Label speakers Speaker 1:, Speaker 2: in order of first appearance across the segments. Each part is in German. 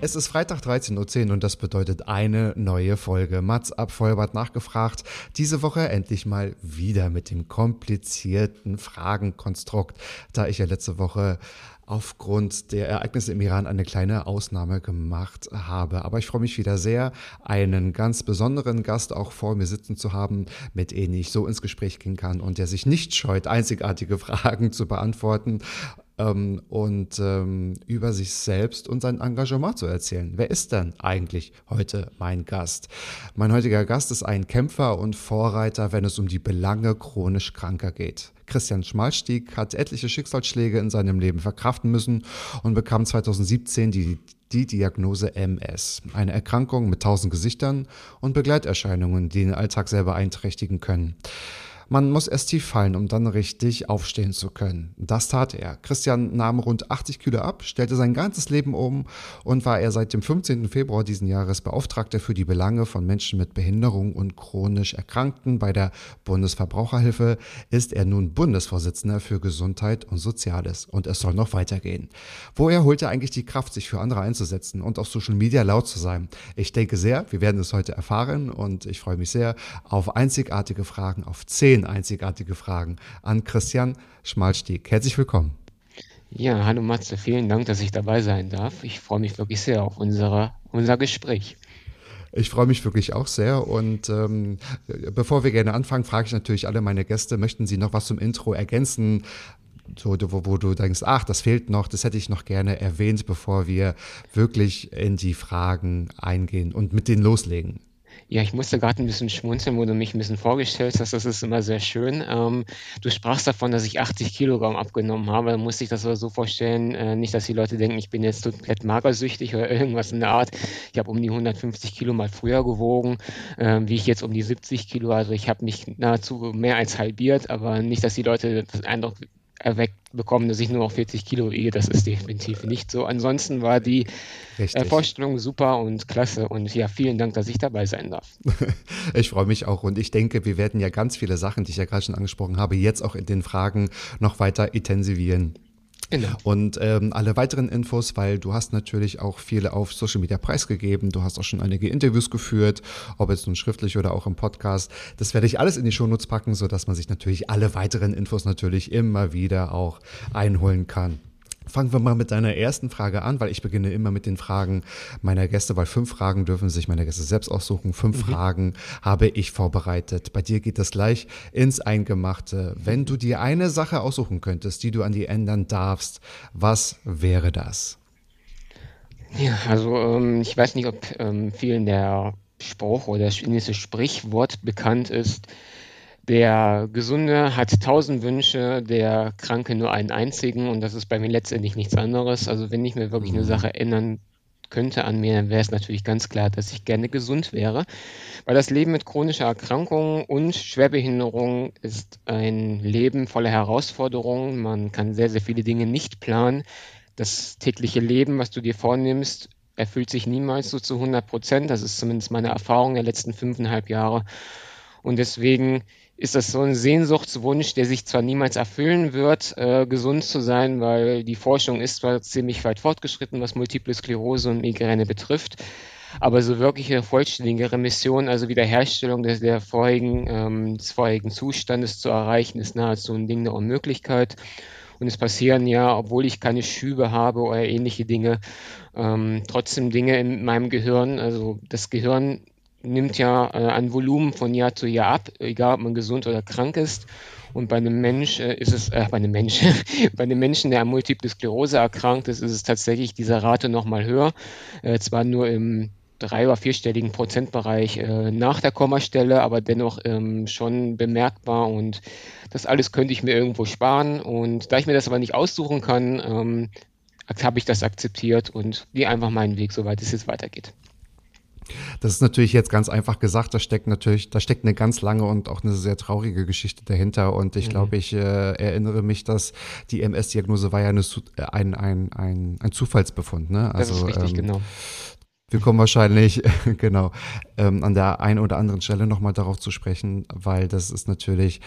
Speaker 1: Es ist Freitag 13.10 Uhr und das bedeutet eine neue Folge. Mats ab Vollbart nachgefragt. Diese Woche endlich mal wieder mit dem komplizierten Fragenkonstrukt, da ich ja letzte Woche aufgrund der Ereignisse im Iran eine kleine Ausnahme gemacht habe. Aber ich freue mich wieder sehr, einen ganz besonderen Gast auch vor mir sitzen zu haben, mit dem ich so ins Gespräch gehen kann und der sich nicht scheut, einzigartige Fragen zu beantworten ähm, und ähm, über sich selbst und sein Engagement zu erzählen. Wer ist denn eigentlich heute mein Gast? Mein heutiger Gast ist ein Kämpfer und Vorreiter, wenn es um die Belange chronisch Kranker geht. Christian Schmalstieg hat etliche Schicksalsschläge in seinem Leben verkraften müssen und bekam 2017 die, die Diagnose MS, eine Erkrankung mit tausend Gesichtern und Begleiterscheinungen, die den Alltag sehr beeinträchtigen können. Man muss erst tief fallen, um dann richtig aufstehen zu können. Das tat er. Christian nahm rund 80 Kilo ab, stellte sein ganzes Leben um und war er seit dem 15. Februar diesen Jahres Beauftragter für die Belange von Menschen mit Behinderung und chronisch Erkrankten. Bei der Bundesverbraucherhilfe ist er nun Bundesvorsitzender für Gesundheit und Soziales und es soll noch weitergehen. Woher holt er eigentlich die Kraft, sich für andere einzusetzen und auf Social Media laut zu sein? Ich denke sehr, wir werden es heute erfahren und ich freue mich sehr auf einzigartige Fragen, auf zehn einzigartige Fragen an Christian Schmalstieg. Herzlich willkommen.
Speaker 2: Ja, hallo Matze, vielen Dank, dass ich dabei sein darf. Ich freue mich wirklich sehr auf unsere, unser Gespräch.
Speaker 1: Ich freue mich wirklich auch sehr. Und ähm, bevor wir gerne anfangen, frage ich natürlich alle meine Gäste, möchten Sie noch was zum Intro ergänzen? So, wo, wo du denkst, ach, das fehlt noch, das hätte ich noch gerne erwähnt, bevor wir wirklich in die Fragen eingehen und mit denen loslegen.
Speaker 2: Ja, ich musste gerade ein bisschen schmunzeln, wo du mich ein bisschen vorgestellt hast. Das ist immer sehr schön. Ähm, du sprachst davon, dass ich 80 Kilogramm abgenommen habe. Da musste ich das aber so vorstellen, äh, nicht, dass die Leute denken, ich bin jetzt komplett magersüchtig oder irgendwas in der Art. Ich habe um die 150 Kilo mal früher gewogen, äh, wie ich jetzt um die 70 Kilo. Also ich habe mich nahezu mehr als halbiert, aber nicht, dass die Leute den Eindruck erweckt bekommen, dass ich nur noch 40 Kilo wiege. Das ist definitiv nicht so. Ansonsten war die äh, Vorstellung super und klasse. Und ja, vielen Dank, dass ich dabei sein darf.
Speaker 1: ich freue mich auch. Und ich denke, wir werden ja ganz viele Sachen, die ich ja gerade schon angesprochen habe, jetzt auch in den Fragen noch weiter intensivieren. Genau. Und ähm, alle weiteren Infos, weil du hast natürlich auch viele auf Social Media preisgegeben, du hast auch schon einige Interviews geführt, ob jetzt nun schriftlich oder auch im Podcast. Das werde ich alles in die Shownotes packen, sodass man sich natürlich alle weiteren Infos natürlich immer wieder auch einholen kann. Fangen wir mal mit deiner ersten Frage an, weil ich beginne immer mit den Fragen meiner Gäste, weil fünf Fragen dürfen sich meine Gäste selbst aussuchen. Fünf mhm. Fragen habe ich vorbereitet. Bei dir geht das gleich ins Eingemachte. Wenn du dir eine Sache aussuchen könntest, die du an die ändern darfst, was wäre das?
Speaker 2: Ja, also ähm, ich weiß nicht, ob ähm, vielen der Spruch oder das indische Sprichwort bekannt ist. Der Gesunde hat tausend Wünsche, der Kranke nur einen einzigen und das ist bei mir letztendlich nichts anderes. Also wenn ich mir wirklich eine Sache ändern könnte an mir, dann wäre es natürlich ganz klar, dass ich gerne gesund wäre. Weil das Leben mit chronischer Erkrankung und Schwerbehinderung ist ein Leben voller Herausforderungen. Man kann sehr, sehr viele Dinge nicht planen. Das tägliche Leben, was du dir vornimmst, erfüllt sich niemals so zu 100 Prozent. Das ist zumindest meine Erfahrung der letzten fünfeinhalb Jahre. Und deswegen ist das so ein Sehnsuchtswunsch, der sich zwar niemals erfüllen wird, äh, gesund zu sein, weil die Forschung ist zwar ziemlich weit fortgeschritten, was Multiple Sklerose und Migräne betrifft, aber so wirkliche vollständige Remission, also Wiederherstellung des, der vorigen, ähm, des vorigen Zustandes zu erreichen, ist nahezu ein Ding der Unmöglichkeit. Und es passieren ja, obwohl ich keine Schübe habe oder ähnliche Dinge, ähm, trotzdem Dinge in meinem Gehirn. Also das Gehirn nimmt ja äh, an Volumen von Jahr zu Jahr ab, egal ob man gesund oder krank ist. Und bei einem Mensch äh, ist es, äh, bei einem Mensch, bei einem Menschen, der an Multiple Sklerose erkrankt ist, ist es tatsächlich diese Rate nochmal höher. Äh, zwar nur im drei- oder vierstelligen Prozentbereich äh, nach der Kommastelle, aber dennoch ähm, schon bemerkbar und das alles könnte ich mir irgendwo sparen und da ich mir das aber nicht aussuchen kann, ähm, habe ich das akzeptiert und gehe einfach meinen Weg, soweit es jetzt weitergeht.
Speaker 1: Das ist natürlich jetzt ganz einfach gesagt, da steckt natürlich, da steckt eine ganz lange und auch eine sehr traurige Geschichte dahinter. Und ich mhm. glaube, ich äh, erinnere mich, dass die MS-Diagnose war ja eine, äh, ein, ein, ein, ein Zufallsbefund. Ne?
Speaker 2: Also, das ist richtig, ähm, genau.
Speaker 1: Wir kommen wahrscheinlich, genau, ähm, an der einen oder anderen Stelle nochmal darauf zu sprechen, weil das ist natürlich,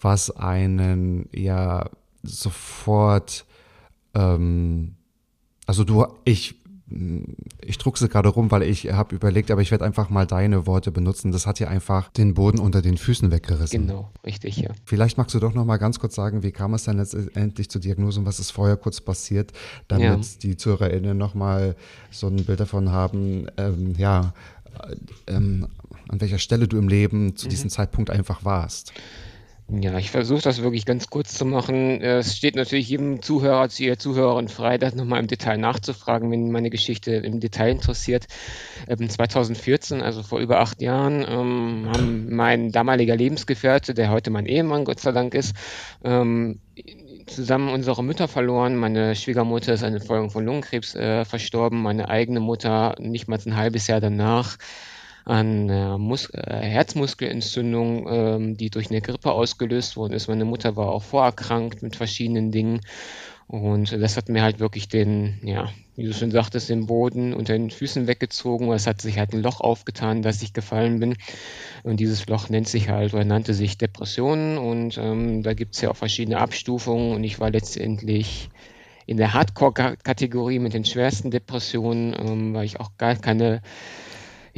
Speaker 1: was einen ja sofort, ähm, also du, ich ich druckse gerade rum, weil ich habe überlegt, aber ich werde einfach mal deine Worte benutzen. Das hat ja einfach den Boden unter den Füßen weggerissen.
Speaker 2: Genau, richtig, ja.
Speaker 1: Vielleicht magst du doch noch mal ganz kurz sagen, wie kam es dann letztendlich zur Diagnose und was ist vorher kurz passiert, damit ja. die ZuhörerInnen noch mal so ein Bild davon haben, ähm, ja, ähm, an welcher Stelle du im Leben zu mhm. diesem Zeitpunkt einfach warst.
Speaker 2: Ja, ich versuche das wirklich ganz kurz zu machen. Es steht natürlich jedem Zuhörer, jeder Zuhörerin frei, das nochmal im Detail nachzufragen, wenn meine Geschichte im Detail interessiert. 2014, ähm, also vor über acht Jahren, ähm, haben mein damaliger Lebensgefährte, der heute mein Ehemann, Gott sei Dank ist, ähm, zusammen unsere Mütter verloren. Meine Schwiegermutter ist eine Folge von Lungenkrebs äh, verstorben, meine eigene Mutter nicht mal ein halbes Jahr danach an äh, Mus Herzmuskelentzündung, ähm, die durch eine Grippe ausgelöst worden ist. Meine Mutter war auch vorerkrankt mit verschiedenen Dingen. Und das hat mir halt wirklich den, ja, wie du schon sagtest, den Boden unter den Füßen weggezogen. Es hat sich halt ein Loch aufgetan, dass ich gefallen bin. Und dieses Loch nennt sich halt oder nannte sich Depressionen. Und ähm, da gibt es ja auch verschiedene Abstufungen. Und ich war letztendlich in der Hardcore-Kategorie mit den schwersten Depressionen, ähm, weil ich auch gar keine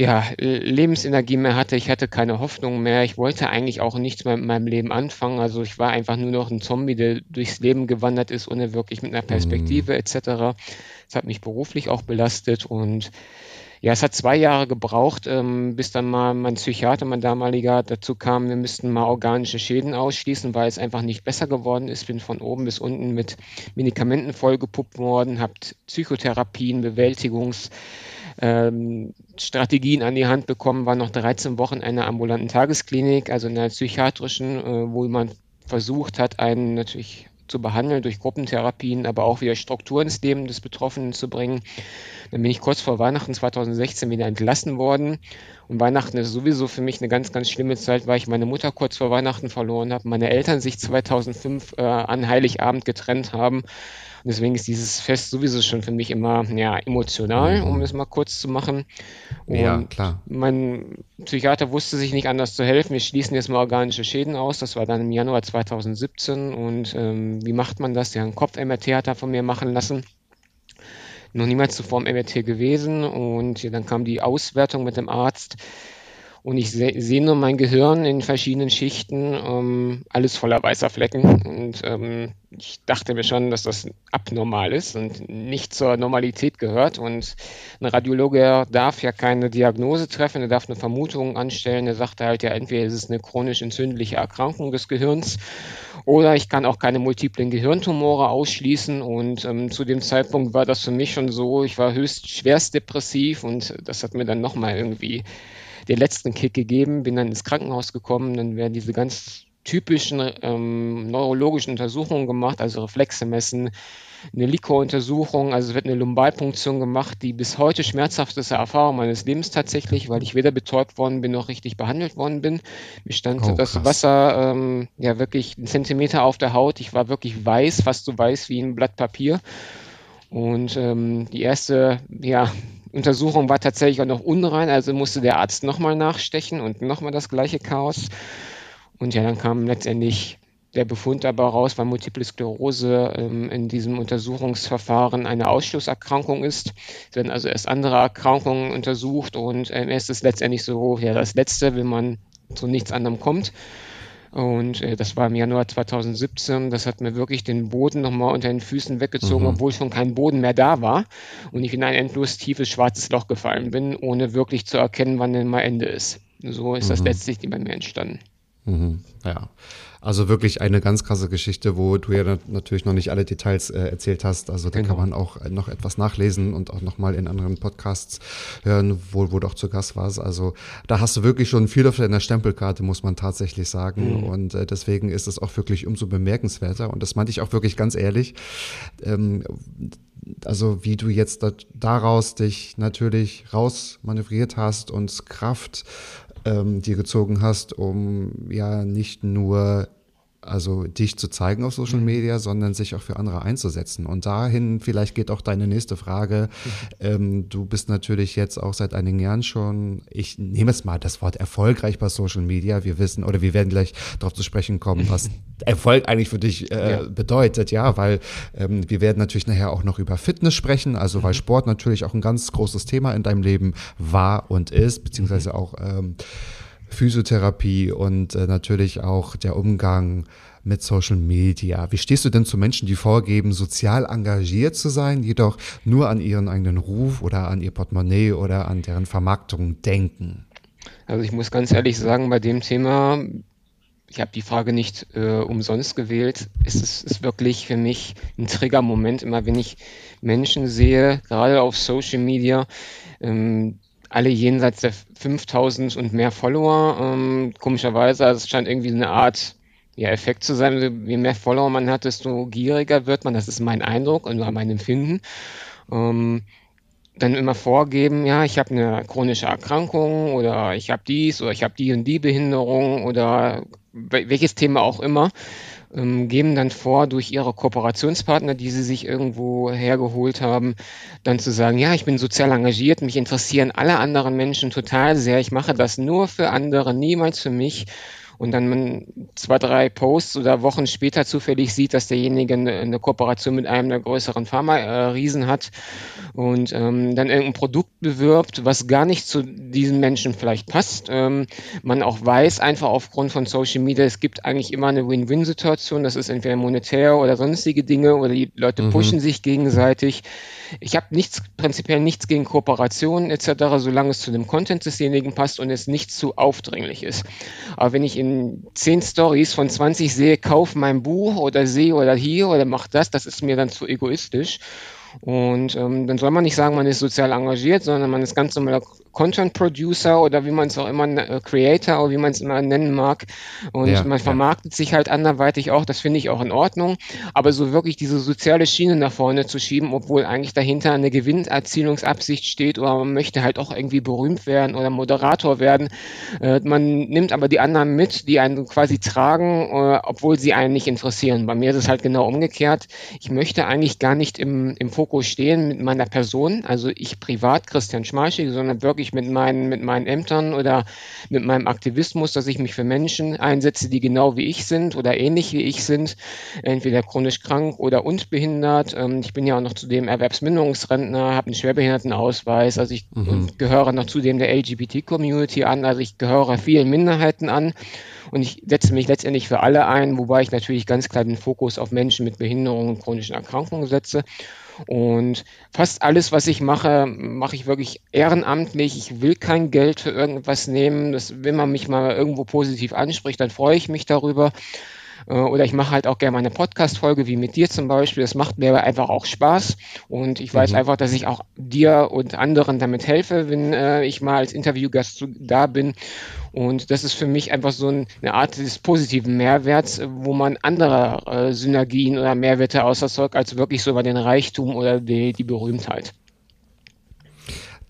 Speaker 2: ja, Lebensenergie mehr hatte. Ich hatte keine Hoffnung mehr. Ich wollte eigentlich auch nichts mehr mit meinem Leben anfangen. Also ich war einfach nur noch ein Zombie, der durchs Leben gewandert ist, ohne wirklich mit einer Perspektive mhm. etc. Das hat mich beruflich auch belastet und ja, es hat zwei Jahre gebraucht, ähm, bis dann mal mein Psychiater, mein damaliger, dazu kam, wir müssten mal organische Schäden ausschließen, weil es einfach nicht besser geworden ist. Bin von oben bis unten mit Medikamenten vollgepuppt worden, habt Psychotherapien, Bewältigungs- ähm, Strategien an die Hand bekommen, war noch 13 Wochen in einer ambulanten Tagesklinik, also in einer psychiatrischen, äh, wo man versucht hat, einen natürlich zu behandeln durch Gruppentherapien, aber auch wieder Struktur ins Leben des Betroffenen zu bringen. Dann bin ich kurz vor Weihnachten 2016 wieder entlassen worden. Und Weihnachten ist sowieso für mich eine ganz, ganz schlimme Zeit, weil ich meine Mutter kurz vor Weihnachten verloren habe, meine Eltern sich 2005 äh, an Heiligabend getrennt haben und deswegen ist dieses Fest sowieso schon für mich immer ja, emotional, um mhm. es mal kurz zu machen. Und
Speaker 1: ja, klar.
Speaker 2: Mein Psychiater wusste sich nicht anders zu helfen. Wir schließen jetzt mal organische Schäden aus. Das war dann im Januar 2017. Und ähm, wie macht man das? Ja, ein Kopf-MRT hat er von mir machen lassen noch niemals zuvor im MRT gewesen und ja, dann kam die Auswertung mit dem Arzt und ich se sehe nur mein Gehirn in verschiedenen Schichten, ähm, alles voller weißer Flecken. Und ähm, ich dachte mir schon, dass das abnormal ist und nicht zur Normalität gehört. Und ein Radiologe darf ja keine Diagnose treffen, er darf eine Vermutung anstellen. Er sagt halt ja, entweder ist es eine chronisch entzündliche Erkrankung des Gehirns oder ich kann auch keine multiplen Gehirntumore ausschließen. Und ähm, zu dem Zeitpunkt war das für mich schon so, ich war höchst schwerst depressiv und das hat mir dann nochmal irgendwie den letzten Kick gegeben, bin dann ins Krankenhaus gekommen, dann werden diese ganz typischen ähm, neurologischen Untersuchungen gemacht, also Reflexe messen, eine LICO-Untersuchung, also es wird eine Lumbalpunktion gemacht, die bis heute schmerzhafteste Erfahrung meines Lebens tatsächlich, weil ich weder betäubt worden bin noch richtig behandelt worden bin. Mir stand oh, das Wasser ähm, ja wirklich einen Zentimeter auf der Haut. Ich war wirklich weiß, fast so weiß wie ein Blatt Papier. Und ähm, die erste ja, Untersuchung war tatsächlich auch noch unrein, also musste der Arzt nochmal nachstechen und nochmal das gleiche Chaos. Und ja, dann kam letztendlich der Befund aber raus, weil Multiple Sklerose ähm, in diesem Untersuchungsverfahren eine Ausschlusserkrankung ist. Es werden also erst andere Erkrankungen untersucht und ähm, es ist letztendlich so, ja, das Letzte, wenn man zu nichts anderem kommt. Und äh, das war im Januar 2017. Das hat mir wirklich den Boden nochmal unter den Füßen weggezogen, mhm. obwohl schon kein Boden mehr da war. Und ich in ein endlos tiefes schwarzes Loch gefallen bin, ohne wirklich zu erkennen, wann denn mal Ende ist. So ist mhm. das letztlich bei mir entstanden.
Speaker 1: Mhm. Ja. Also wirklich eine ganz krasse Geschichte, wo du ja natürlich noch nicht alle Details äh, erzählt hast. Also da genau. kann man auch noch etwas nachlesen und auch nochmal in anderen Podcasts hören, wo, wo du auch zu Gast warst. Also da hast du wirklich schon viel auf deiner Stempelkarte, muss man tatsächlich sagen. Mhm. Und äh, deswegen ist es auch wirklich umso bemerkenswerter. Und das meinte ich auch wirklich ganz ehrlich. Ähm, also wie du jetzt daraus dich natürlich rausmanövriert hast und Kraft ähm, dir gezogen hast, um ja nicht nur also dich zu zeigen auf Social mhm. Media, sondern sich auch für andere einzusetzen. Und dahin vielleicht geht auch deine nächste Frage. Ähm, du bist natürlich jetzt auch seit einigen Jahren schon, ich nehme jetzt mal das Wort erfolgreich bei Social Media. Wir wissen oder wir werden gleich darauf zu sprechen kommen, was Erfolg eigentlich für dich äh, ja. bedeutet, ja, weil ähm, wir werden natürlich nachher auch noch über Fitness sprechen, also weil mhm. Sport natürlich auch ein ganz großes Thema in deinem Leben war und ist, beziehungsweise mhm. auch ähm, Physiotherapie und äh, natürlich auch der Umgang mit Social Media. Wie stehst du denn zu Menschen, die vorgeben, sozial engagiert zu sein, jedoch nur an ihren eigenen Ruf oder an ihr Portemonnaie oder an deren Vermarktung denken?
Speaker 2: Also ich muss ganz ehrlich sagen, bei dem Thema, ich habe die Frage nicht äh, umsonst gewählt, ist es ist wirklich für mich ein Triggermoment, immer wenn ich Menschen sehe, gerade auf Social Media, ähm, alle jenseits der 5000 und mehr Follower. Ähm, komischerweise, also es scheint irgendwie eine Art ja, Effekt zu sein. Je mehr Follower man hat, desto gieriger wird man. Das ist mein Eindruck und mein Empfinden. Ähm, dann immer vorgeben, ja, ich habe eine chronische Erkrankung oder ich habe dies oder ich habe die und die Behinderung oder welches Thema auch immer ähm, geben dann vor, durch ihre Kooperationspartner, die sie sich irgendwo hergeholt haben, dann zu sagen, ja, ich bin sozial engagiert, mich interessieren alle anderen Menschen total sehr, ich mache das nur für andere, niemals für mich. Und dann man zwei, drei Posts oder Wochen später zufällig sieht, dass derjenige eine, eine Kooperation mit einem der größeren Pharma-Riesen hat und ähm, dann irgendein Produkt bewirbt, was gar nicht zu diesen Menschen vielleicht passt. Ähm, man auch weiß einfach aufgrund von Social Media, es gibt eigentlich immer eine Win-Win-Situation, das ist entweder monetär oder sonstige Dinge oder die Leute mhm. pushen sich gegenseitig. Ich habe nichts, prinzipiell nichts gegen Kooperationen etc., solange es zu dem Content desjenigen passt und es nicht zu aufdringlich ist. Aber wenn ich in zehn Stories von 20 sehe, kauf mein Buch oder sehe oder hier oder mach das, das ist mir dann zu egoistisch. Und ähm, dann soll man nicht sagen, man ist sozial engagiert, sondern man ist ganz normaler Content Producer oder wie man es auch immer, äh, Creator oder wie man es immer nennen mag. Und ja, man vermarktet ja. sich halt anderweitig auch, das finde ich auch in Ordnung. Aber so wirklich diese soziale Schiene nach vorne zu schieben, obwohl eigentlich dahinter eine Gewinnerzielungsabsicht steht oder man möchte halt auch irgendwie berühmt werden oder Moderator werden. Äh, man nimmt aber die anderen mit, die einen quasi tragen, äh, obwohl sie einen nicht interessieren. Bei mir ist es halt genau umgekehrt. Ich möchte eigentlich gar nicht im, im Fokus stehen mit meiner Person, also ich privat, Christian Schmalschig, sondern wirklich wirklich mit meinen, mit meinen Ämtern oder mit meinem Aktivismus, dass ich mich für Menschen einsetze, die genau wie ich sind oder ähnlich wie ich sind, entweder chronisch krank oder unbehindert. Ähm, ich bin ja auch noch zudem Erwerbsminderungsrentner, habe einen Schwerbehindertenausweis, also ich mhm. gehöre noch zudem der LGBT-Community an, also ich gehöre vielen Minderheiten an und ich setze mich letztendlich für alle ein, wobei ich natürlich ganz klar den Fokus auf Menschen mit Behinderungen und chronischen Erkrankungen setze. Und fast alles, was ich mache, mache ich wirklich ehrenamtlich. Ich will kein Geld für irgendwas nehmen. Das, wenn man mich mal irgendwo positiv anspricht, dann freue ich mich darüber. Äh, oder ich mache halt auch gerne mal eine Podcast-Folge, wie mit dir zum Beispiel. Das macht mir einfach auch Spaß. Und ich weiß mhm. einfach, dass ich auch dir und anderen damit helfe, wenn äh, ich mal als Interviewgast da bin. Und das ist für mich einfach so eine Art des positiven Mehrwerts, wo man andere äh, Synergien oder Mehrwerte auserzeugt, als wirklich so über den Reichtum oder die, die Berühmtheit.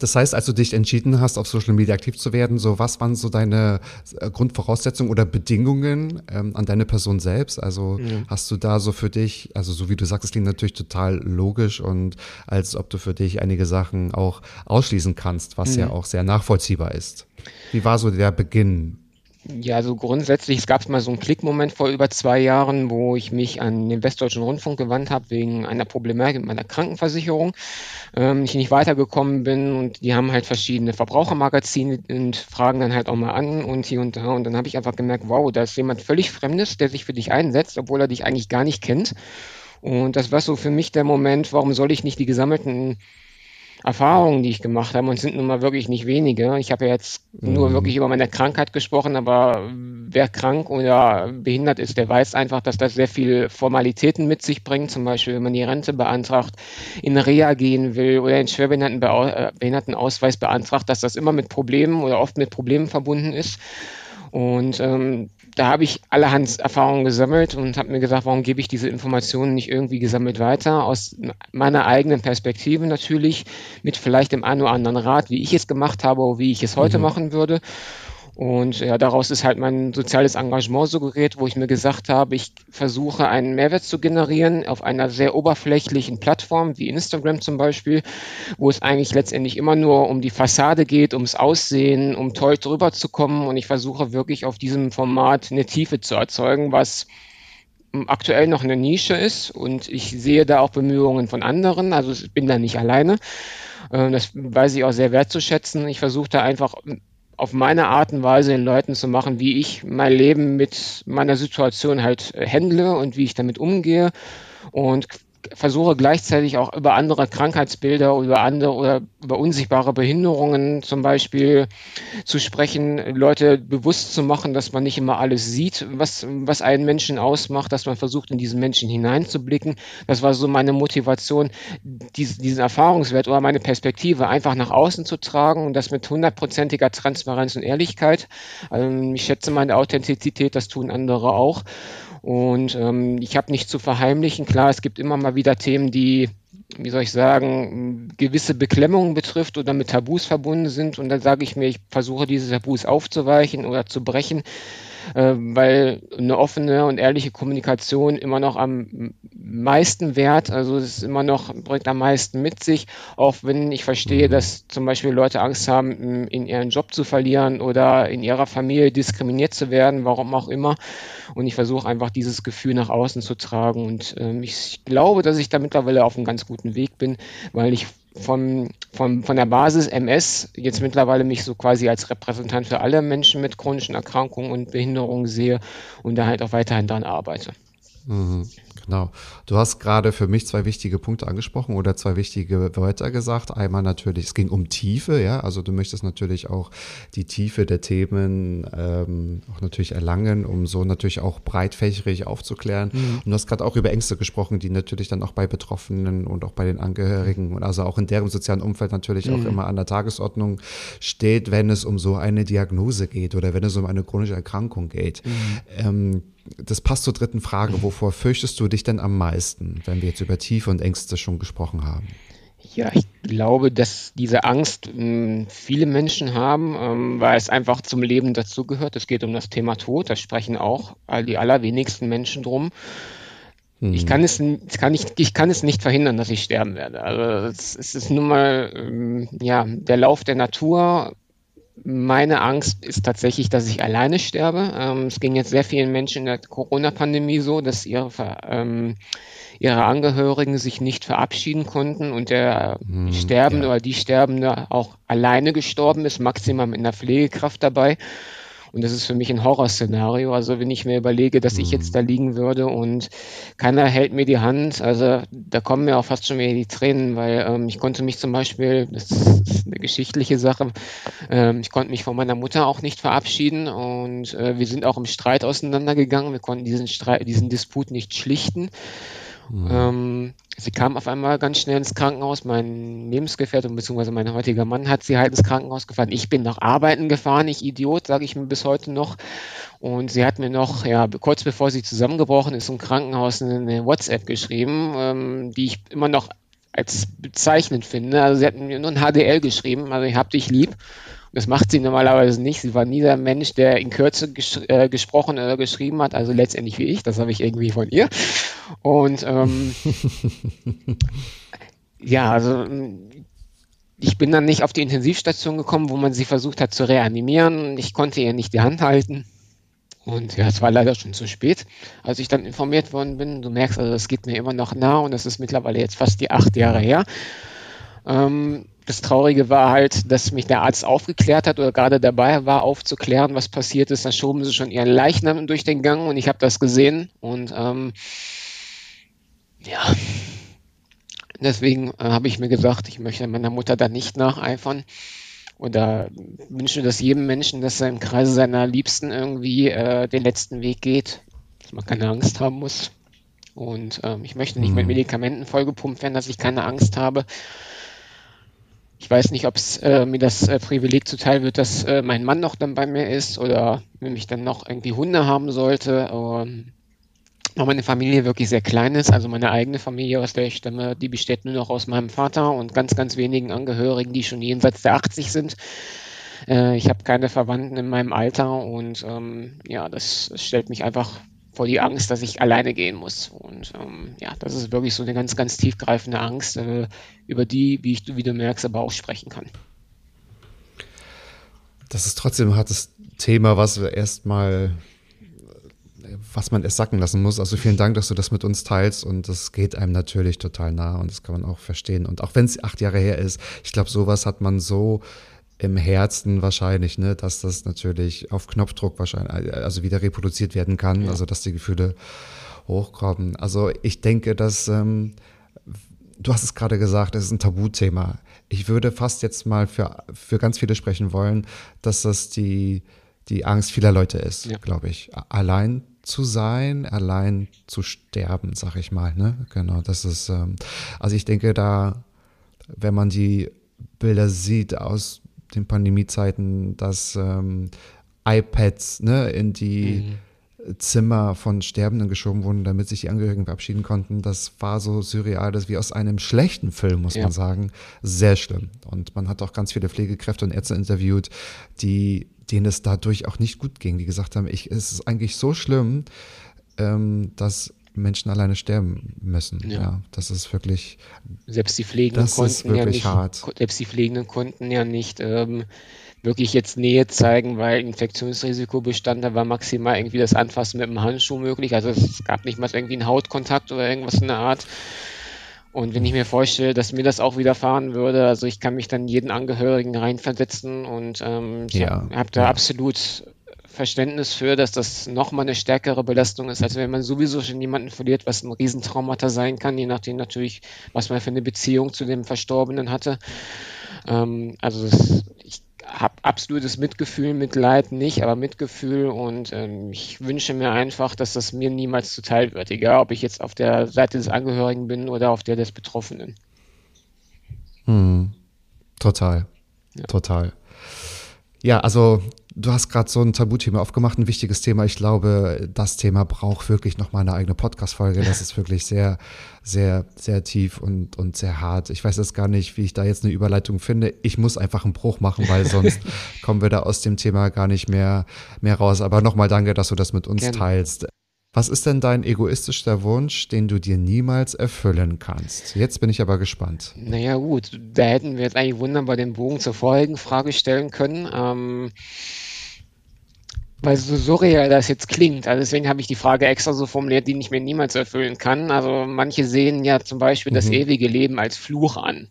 Speaker 1: Das heißt, als du dich entschieden hast, auf Social Media aktiv zu werden, so was waren so deine äh, Grundvoraussetzungen oder Bedingungen ähm, an deine Person selbst? Also ja. hast du da so für dich, also so wie du sagst, es klingt natürlich total logisch und als ob du für dich einige Sachen auch ausschließen kannst, was mhm. ja auch sehr nachvollziehbar ist. Wie war so der Beginn
Speaker 2: ja, also grundsätzlich, es gab mal so einen Klickmoment vor über zwei Jahren, wo ich mich an den Westdeutschen Rundfunk gewandt habe wegen einer Problematik mit meiner Krankenversicherung. Ähm, ich nicht weitergekommen bin und die haben halt verschiedene Verbrauchermagazine und fragen dann halt auch mal an und hier und da. Und dann habe ich einfach gemerkt, wow, da ist jemand völlig Fremdes, der sich für dich einsetzt, obwohl er dich eigentlich gar nicht kennt. Und das war so für mich der Moment, warum soll ich nicht die gesammelten Erfahrungen, die ich gemacht habe, und sind nun mal wirklich nicht wenige. Ich habe ja jetzt mhm. nur wirklich über meine Krankheit gesprochen, aber wer krank oder behindert ist, der weiß einfach, dass das sehr viel Formalitäten mit sich bringt. Zum Beispiel, wenn man die Rente beantragt, in Reha gehen will oder einen Schwerbehindertenausweis beantragt, dass das immer mit Problemen oder oft mit Problemen verbunden ist. Und ähm, da habe ich allerhand Erfahrungen gesammelt und habe mir gesagt, warum gebe ich diese Informationen nicht irgendwie gesammelt weiter? Aus meiner eigenen Perspektive natürlich, mit vielleicht dem einen oder anderen Rat, wie ich es gemacht habe oder wie ich es heute mhm. machen würde. Und ja, daraus ist halt mein soziales Engagement so gerät, wo ich mir gesagt habe, ich versuche einen Mehrwert zu generieren auf einer sehr oberflächlichen Plattform wie Instagram zum Beispiel, wo es eigentlich letztendlich immer nur um die Fassade geht, ums Aussehen, um toll drüber zu kommen. Und ich versuche wirklich auf diesem Format eine Tiefe zu erzeugen, was aktuell noch eine Nische ist. Und ich sehe da auch Bemühungen von anderen. Also ich bin da nicht alleine. Äh, das weiß ich auch sehr wertzuschätzen. Ich versuche da einfach auf meine Art und Weise den Leuten zu machen, wie ich mein Leben mit meiner Situation halt äh, handle und wie ich damit umgehe. Und versuche gleichzeitig auch über andere Krankheitsbilder, über andere oder über unsichtbare Behinderungen zum Beispiel zu sprechen, Leute bewusst zu machen, dass man nicht immer alles sieht, was, was einen Menschen ausmacht, dass man versucht, in diesen Menschen hineinzublicken. Das war so meine Motivation, diesen, diesen Erfahrungswert oder meine Perspektive einfach nach außen zu tragen und das mit hundertprozentiger Transparenz und Ehrlichkeit. Also ich schätze meine Authentizität, das tun andere auch. Und ähm, ich habe nicht zu verheimlichen. Klar, es gibt immer mal wieder Themen, die, wie soll ich sagen, gewisse Beklemmungen betrifft oder mit Tabus verbunden sind. Und dann sage ich mir, ich versuche diese Tabus aufzuweichen oder zu brechen äh, weil eine offene und ehrliche Kommunikation immer noch am meisten wert, also es immer noch, bringt am meisten mit sich, auch wenn ich verstehe, dass zum Beispiel Leute Angst haben, in ihren Job zu verlieren oder in ihrer Familie diskriminiert zu werden, warum auch immer. Und ich versuche einfach dieses Gefühl nach außen zu tragen. Und ähm, ich glaube, dass ich da mittlerweile auf einem ganz guten Weg bin, weil ich von, von, von der Basis MS jetzt mittlerweile mich so quasi als Repräsentant für alle Menschen mit chronischen Erkrankungen und Behinderungen sehe und da halt auch weiterhin dran arbeite.
Speaker 1: Mhm. Genau. Du hast gerade für mich zwei wichtige Punkte angesprochen oder zwei wichtige Wörter gesagt. Einmal natürlich, es ging um Tiefe, ja. Also du möchtest natürlich auch die Tiefe der Themen ähm, auch natürlich erlangen, um so natürlich auch breitfächerig aufzuklären. Mhm. Und du hast gerade auch über Ängste gesprochen, die natürlich dann auch bei Betroffenen und auch bei den Angehörigen und also auch in deren sozialen Umfeld natürlich mhm. auch immer an der Tagesordnung steht, wenn es um so eine Diagnose geht oder wenn es um eine chronische Erkrankung geht. Mhm. Ähm, das passt zur dritten Frage. Wovor fürchtest du dich denn am meisten, wenn wir jetzt über Tiefe und Ängste schon gesprochen haben?
Speaker 2: Ja, ich glaube, dass diese Angst äh, viele Menschen haben, ähm, weil es einfach zum Leben dazugehört. Es geht um das Thema Tod, da sprechen auch die allerwenigsten Menschen drum. Hm. Ich, kann es, kann ich, ich kann es nicht verhindern, dass ich sterben werde. Also es, es ist nun mal ähm, ja, der Lauf der Natur meine Angst ist tatsächlich, dass ich alleine sterbe. Ähm, es ging jetzt sehr vielen Menschen in der Corona-Pandemie so, dass ihre, ähm, ihre Angehörigen sich nicht verabschieden konnten und der hm, Sterbende ja. oder die Sterbende auch alleine gestorben ist, maximal mit einer Pflegekraft dabei. Und das ist für mich ein Horrorszenario. Also wenn ich mir überlege, dass ich jetzt mhm. da liegen würde und keiner hält mir die Hand, also da kommen mir auch fast schon wieder die Tränen, weil ähm, ich konnte mich zum Beispiel, das ist eine geschichtliche Sache, ähm, ich konnte mich von meiner Mutter auch nicht verabschieden und äh, wir sind auch im Streit auseinandergegangen. Wir konnten diesen Streit, diesen Disput nicht schlichten. Mhm. Ähm, sie kam auf einmal ganz schnell ins Krankenhaus. Mein Lebensgefährte bzw. mein heutiger Mann hat sie halt ins Krankenhaus gefahren. Ich bin nach Arbeiten gefahren, ich Idiot, sage ich mir bis heute noch. Und sie hat mir noch, ja, kurz bevor sie zusammengebrochen ist im Krankenhaus, eine WhatsApp geschrieben, ähm, die ich immer noch als bezeichnend finde. Also sie hat mir nur ein HDL geschrieben, also ich hab dich lieb. Das macht sie normalerweise nicht. Sie war nie der Mensch, der in Kürze ges äh, gesprochen oder geschrieben hat, also letztendlich wie ich. Das habe ich irgendwie von ihr. Und ähm, ja, also ich bin dann nicht auf die Intensivstation gekommen, wo man sie versucht hat zu reanimieren. Ich konnte ihr nicht die Hand halten. Und ja, es war leider schon zu spät, als ich dann informiert worden bin. Du merkst also, es geht mir immer noch nah und es ist mittlerweile jetzt fast die acht Jahre her. Ähm, das Traurige war halt, dass mich der Arzt aufgeklärt hat oder gerade dabei war, aufzuklären, was passiert ist. Da schoben sie schon ihren Leichnam durch den Gang und ich habe das gesehen. Und ähm, ja, Deswegen äh, habe ich mir gesagt, ich möchte meiner Mutter da nicht nacheifern oder wünsche das jedem Menschen, dass er im Kreise seiner Liebsten irgendwie äh, den letzten Weg geht, dass man keine Angst haben muss. Und ähm, ich möchte nicht mhm. mit Medikamenten vollgepumpt werden, dass ich keine Angst habe. Ich weiß nicht, ob es äh, mir das äh, Privileg zuteil wird, dass äh, mein Mann noch dann bei mir ist oder wenn ich dann noch irgendwie Hunde haben sollte. Ähm, weil meine Familie wirklich sehr klein ist, also meine eigene Familie, aus der ich stamme, die besteht nur noch aus meinem Vater und ganz, ganz wenigen Angehörigen, die schon jenseits der 80 sind. Äh, ich habe keine Verwandten in meinem Alter und ähm, ja, das, das, stellt mich einfach vor die Angst, dass ich alleine gehen muss. Und ähm, ja, das ist wirklich so eine ganz, ganz tiefgreifende Angst, äh, über die, wie, ich, wie du merkst, aber auch sprechen kann.
Speaker 1: Das ist trotzdem ein hartes Thema, was erstmal was man erst sacken lassen muss. Also vielen Dank, dass du das mit uns teilst und das geht einem natürlich total nah und das kann man auch verstehen. Und auch wenn es acht Jahre her ist, ich glaube, sowas hat man so im Herzen wahrscheinlich, ne, dass das natürlich auf Knopfdruck wahrscheinlich, also wieder reproduziert werden kann, ja. also dass die Gefühle hochkommen. Also ich denke, dass ähm, du hast es gerade gesagt, es ist ein Tabuthema. Ich würde fast jetzt mal für, für ganz viele sprechen wollen, dass das die, die Angst vieler Leute ist, ja. glaube ich. Allein zu sein, allein zu sterben, sag ich mal. Ne? Genau, das ist, ähm, also ich denke, da, wenn man die Bilder sieht aus den Pandemiezeiten, dass ähm, iPads ne, in die mhm. Zimmer von Sterbenden geschoben wurden, damit sich die Angehörigen verabschieden konnten, das war so surreal, das wie aus einem schlechten Film, muss ja. man sagen. Sehr schlimm. Und man hat auch ganz viele Pflegekräfte und Ärzte interviewt, die denen es dadurch auch nicht gut ging, die gesagt haben, ich, es ist eigentlich so schlimm, ähm, dass Menschen alleine sterben müssen. Ja. ja. das ist wirklich.
Speaker 2: Selbst die Pflegenden konnten ja nicht. Hart. Selbst die Pflegenden konnten ja nicht ähm, wirklich jetzt Nähe zeigen, weil Infektionsrisiko bestand. Da war maximal irgendwie das Anfassen mit dem Handschuh möglich. Also es gab nicht mal irgendwie einen Hautkontakt oder irgendwas in der Art. Und wenn ich mir vorstelle, dass mir das auch widerfahren würde, also ich kann mich dann jeden Angehörigen reinversetzen und ähm, ich ja, habe hab da ja. absolut Verständnis für, dass das nochmal eine stärkere Belastung ist, als wenn man sowieso schon jemanden verliert, was ein Riesentraumata sein kann, je nachdem natürlich, was man für eine Beziehung zu dem Verstorbenen hatte. Ähm, also das, ich habe absolutes Mitgefühl, Mitleid nicht, aber Mitgefühl und ähm, ich wünsche mir einfach, dass das mir niemals zuteil wird, egal ob ich jetzt auf der Seite des Angehörigen bin oder auf der des Betroffenen.
Speaker 1: Hm. Total. Ja. Total. Ja, also Du hast gerade so ein Tabuthema aufgemacht, ein wichtiges Thema. Ich glaube, das Thema braucht wirklich noch mal eine eigene Podcast-Folge. Das ist wirklich sehr, sehr, sehr tief und, und sehr hart. Ich weiß jetzt gar nicht, wie ich da jetzt eine Überleitung finde. Ich muss einfach einen Bruch machen, weil sonst kommen wir da aus dem Thema gar nicht mehr, mehr raus. Aber nochmal danke, dass du das mit uns Gerne. teilst. Was ist denn dein egoistischster Wunsch, den du dir niemals erfüllen kannst? Jetzt bin ich aber gespannt.
Speaker 2: Naja, gut, da hätten wir jetzt eigentlich wunderbar den Bogen zur vorigen Frage stellen können. Ähm, weil so surreal das jetzt klingt. Also deswegen habe ich die Frage extra so formuliert, die ich mir niemals erfüllen kann. Also manche sehen ja zum Beispiel mhm. das ewige Leben als Fluch an.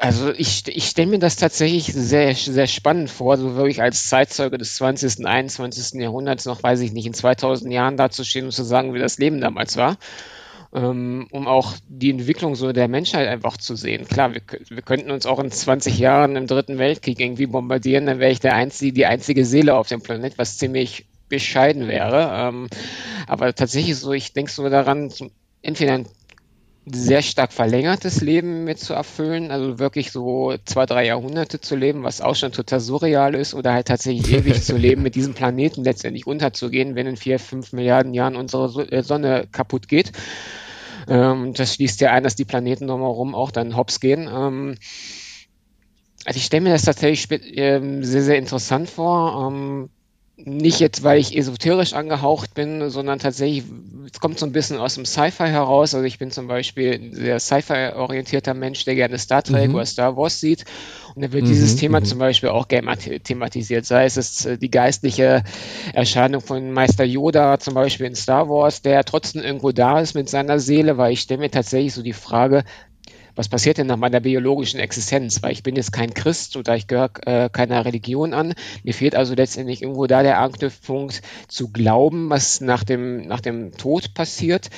Speaker 2: Also ich, ich stelle mir das tatsächlich sehr, sehr spannend vor, so wirklich als Zeitzeuge des 20., 21. Jahrhunderts noch, weiß ich nicht, in 2000 Jahren dazustehen und zu sagen, wie das Leben damals war ähm, um auch die Entwicklung so der Menschheit einfach zu sehen. Klar, wir, wir könnten uns auch in 20 Jahren im Dritten Weltkrieg irgendwie bombardieren, dann wäre ich der einzige, die einzige Seele auf dem Planet, was ziemlich bescheiden wäre. Ähm, aber tatsächlich so, ich denke so daran, entweder ein sehr stark verlängertes Leben mit zu erfüllen, also wirklich so zwei, drei Jahrhunderte zu leben, was auch schon total surreal ist, oder halt tatsächlich ewig zu leben, mit diesem Planeten letztendlich unterzugehen, wenn in vier, fünf Milliarden Jahren unsere äh, Sonne kaputt geht. Ähm, das schließt ja ein, dass die Planeten drumherum auch dann hops gehen. Ähm, also ich stelle mir das tatsächlich ähm, sehr, sehr interessant vor. Ähm, nicht jetzt, weil ich esoterisch angehaucht bin, sondern tatsächlich, es kommt so ein bisschen aus dem Sci-Fi heraus. Also ich bin zum Beispiel ein sehr Sci-Fi-orientierter Mensch, der gerne Star Trek mhm. oder Star Wars sieht. Und da wird mhm. dieses Thema mhm. zum Beispiel auch gerne thematisiert. Sei es, es äh, die geistliche Erscheinung von Meister Yoda zum Beispiel in Star Wars, der trotzdem irgendwo da ist mit seiner Seele, weil ich stelle mir tatsächlich so die Frage, was passiert denn nach meiner biologischen Existenz? Weil ich bin jetzt kein Christ oder ich gehöre äh, keiner Religion an. Mir fehlt also letztendlich irgendwo da der Anknüpfpunkt zu glauben, was nach dem, nach dem Tod passiert.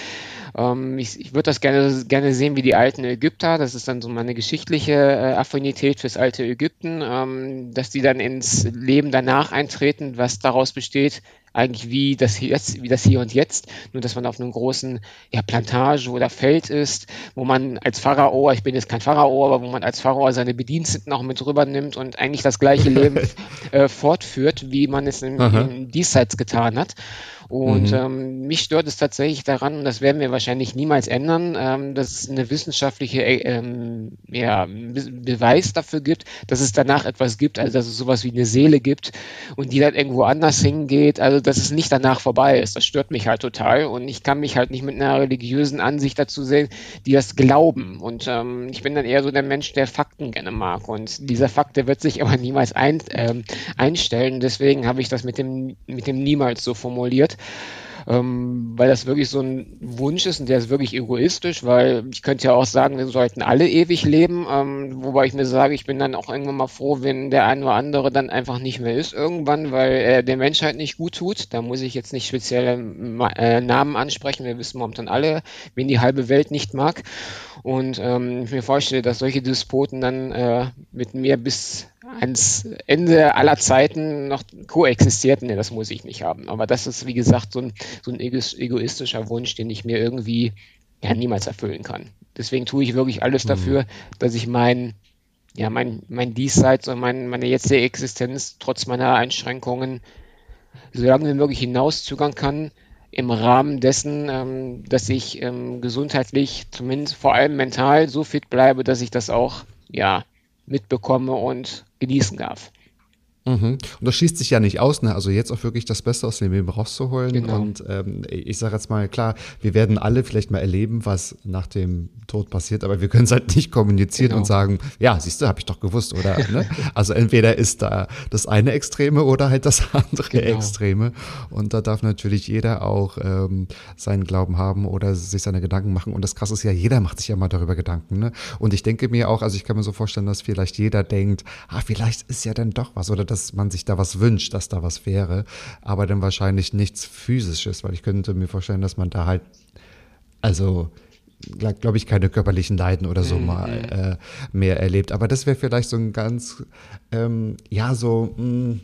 Speaker 2: Ähm, ich, ich würde das gerne, gerne sehen wie die alten Ägypter. Das ist dann so meine geschichtliche äh, Affinität fürs alte Ägypten, ähm, dass die dann ins Leben danach eintreten, was daraus besteht, eigentlich wie das, jetzt, wie das Hier und Jetzt, nur dass man auf einem großen ja, Plantage oder Feld ist, wo man als Pharao, ich bin jetzt kein Pharao, aber wo man als Pharao seine Bediensteten auch mit rüber nimmt und eigentlich das gleiche Leben äh, fortführt, wie man es im, im Diesseits getan hat. Und mhm. ähm, mich stört es tatsächlich daran, und das werden wir wahrscheinlich niemals ändern, ähm, dass es eine wissenschaftliche äh, ähm, ja, Be Beweis dafür gibt, dass es danach etwas gibt, also dass es sowas wie eine Seele gibt und die dann irgendwo anders hingeht, also dass es nicht danach vorbei ist. Das stört mich halt total und ich kann mich halt nicht mit einer religiösen Ansicht dazu sehen, die das glauben. Und ähm, ich bin dann eher so der Mensch, der Fakten gerne mag. Und dieser Fakt, der wird sich aber niemals ein, ähm, einstellen. Deswegen habe ich das mit dem, mit dem niemals so formuliert ähm, weil das wirklich so ein Wunsch ist und der ist wirklich egoistisch, weil ich könnte ja auch sagen, wir sollten alle ewig leben, ähm, wobei ich mir sage, ich bin dann auch irgendwann mal froh, wenn der eine oder andere dann einfach nicht mehr ist irgendwann, weil er der Menschheit nicht gut tut. Da muss ich jetzt nicht spezielle äh, Namen ansprechen, wir wissen momentan alle, wen die halbe Welt nicht mag. Und ähm, ich mir vorstelle, dass solche Despoten dann äh, mit mir bis ans Ende aller Zeiten noch koexistiert. Nee, das muss ich nicht haben. Aber das ist, wie gesagt, so ein, so ein egoistischer Wunsch, den ich mir irgendwie ja, niemals erfüllen kann. Deswegen tue ich wirklich alles mhm. dafür, dass ich mein, ja, mein, mein Diesseits und mein, meine jetzige Existenz trotz meiner Einschränkungen so lange wie möglich hinauszögern kann, im Rahmen dessen, ähm, dass ich ähm, gesundheitlich, zumindest vor allem mental, so fit bleibe, dass ich das auch ja, mitbekomme und genießen darf.
Speaker 1: Mhm. Und das schließt sich ja nicht aus, ne? Also jetzt auch wirklich das Beste aus dem Leben rauszuholen. Genau. Und ähm, ich sage jetzt mal, klar, wir werden alle vielleicht mal erleben, was nach dem Tod passiert, aber wir können es halt nicht kommunizieren genau. und sagen, ja, siehst du, habe ich doch gewusst, oder? Ne? Also entweder ist da das eine Extreme oder halt das andere genau. Extreme. Und da darf natürlich jeder auch ähm, seinen Glauben haben oder sich seine Gedanken machen. Und das Krasse ist ja, jeder macht sich ja mal darüber Gedanken. Ne? Und ich denke mir auch, also ich kann mir so vorstellen, dass vielleicht jeder denkt, ah, vielleicht ist ja dann doch was oder dass man sich da was wünscht, dass da was wäre, aber dann wahrscheinlich nichts physisches, weil ich könnte mir vorstellen, dass man da halt, also glaube ich, keine körperlichen Leiden oder so mhm. mal äh, mehr erlebt. Aber das wäre vielleicht so ein ganz, ähm, ja, so, mh, mm,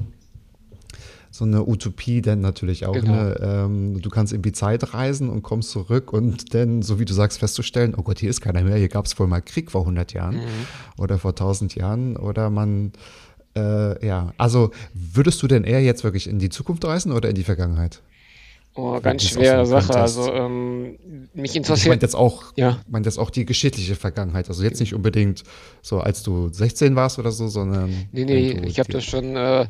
Speaker 1: so eine Utopie denn natürlich auch. Genau. Ne? Ähm, du kannst in die Zeit reisen und kommst zurück und dann, so wie du sagst, festzustellen, oh Gott, hier ist keiner mehr, hier gab es wohl mal Krieg vor 100 Jahren mhm. oder vor 1000 Jahren oder man äh, ja, also würdest du denn eher jetzt wirklich in die Zukunft reisen oder in die Vergangenheit?
Speaker 2: Oh, ganz schwere Sache. Also ähm, mich interessiert. Ich
Speaker 1: meine jetzt auch, ja. meint jetzt auch die geschichtliche Vergangenheit. Also jetzt nicht unbedingt so, als du 16 warst oder so, sondern.
Speaker 2: Nee, nee, ich habe das schon. Äh,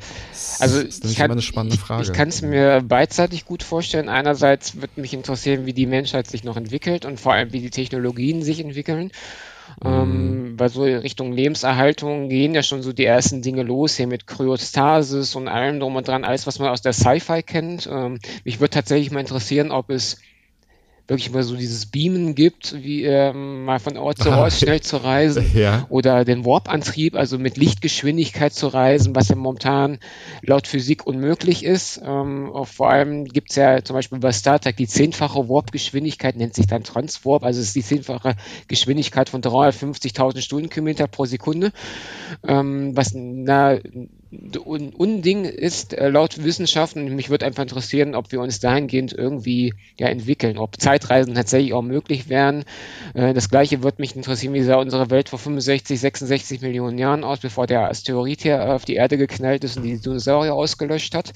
Speaker 2: also
Speaker 1: das ist ich kann, eine spannende Frage.
Speaker 2: Ich, ich kann es mir beidseitig gut vorstellen. Einerseits wird mich interessieren, wie die Menschheit sich noch entwickelt und vor allem wie die Technologien sich entwickeln. Ähm, mhm. weil so in Richtung Lebenserhaltung gehen ja schon so die ersten Dinge los, hier mit Kryostasis und allem drum und dran, alles, was man aus der Sci-Fi kennt. Ähm, mich würde tatsächlich mal interessieren, ob es wirklich mal so dieses Beamen gibt, wie ähm, mal von Ort zu Ort schnell zu reisen ja. oder den Warp-Antrieb, also mit Lichtgeschwindigkeit zu reisen, was ja momentan laut Physik unmöglich ist. Ähm, vor allem gibt es ja zum Beispiel bei Star Trek die zehnfache Warp-Geschwindigkeit, nennt sich dann Transwarp, also es ist die zehnfache Geschwindigkeit von 350.000 Stundenkilometer pro Sekunde, ähm, was na, Unding ist äh, laut Wissenschaft und mich würde einfach interessieren, ob wir uns dahingehend irgendwie ja, entwickeln, ob Zeitreisen tatsächlich auch möglich wären. Äh, das gleiche würde mich interessieren, wie sah unsere Welt vor 65, 66 Millionen Jahren aus, bevor der Asteroid hier auf die Erde geknallt ist und die Dinosaurier ausgelöscht hat.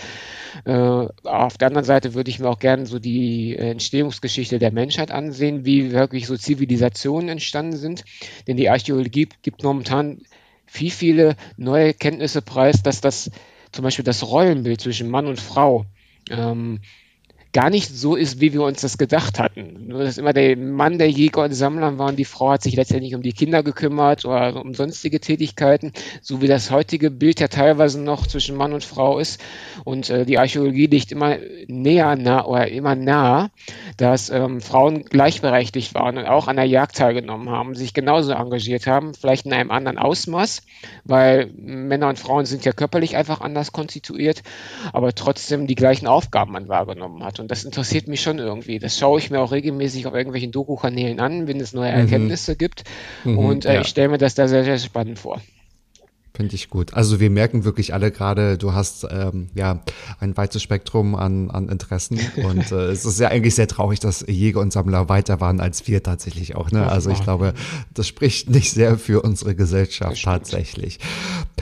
Speaker 2: Äh, auf der anderen Seite würde ich mir auch gerne so die Entstehungsgeschichte der Menschheit ansehen, wie wirklich so Zivilisationen entstanden sind. Denn die Archäologie gibt momentan viel, viele neue Kenntnisse preis, dass das zum Beispiel das Rollenbild zwischen Mann und Frau ähm, gar nicht so ist, wie wir uns das gedacht hatten. Nur dass immer der Mann der Jäger und Sammler war und die Frau hat sich letztendlich um die Kinder gekümmert oder um sonstige Tätigkeiten, so wie das heutige Bild ja teilweise noch zwischen Mann und Frau ist. Und äh, die Archäologie liegt immer näher nah oder immer nah, dass ähm, Frauen gleichberechtigt waren und auch an der Jagd teilgenommen haben, sich genauso engagiert haben, vielleicht in einem anderen Ausmaß, weil Männer und Frauen sind ja körperlich einfach anders konstituiert, aber trotzdem die gleichen Aufgaben man wahrgenommen hat. Und das interessiert mich schon irgendwie. Das schaue ich mir auch regelmäßig auf irgendwelchen Doku-Kanälen an, wenn es neue mhm. Erkenntnisse gibt. Mhm, und äh, ja. ich stelle mir das da sehr, sehr spannend vor.
Speaker 1: Finde ich gut. Also wir merken wirklich alle gerade, du hast ähm, ja ein weites Spektrum an, an Interessen und äh, es ist ja eigentlich sehr traurig, dass Jäger und Sammler weiter waren als wir tatsächlich auch. Ne? Also ich glaube, das spricht nicht sehr für unsere Gesellschaft tatsächlich.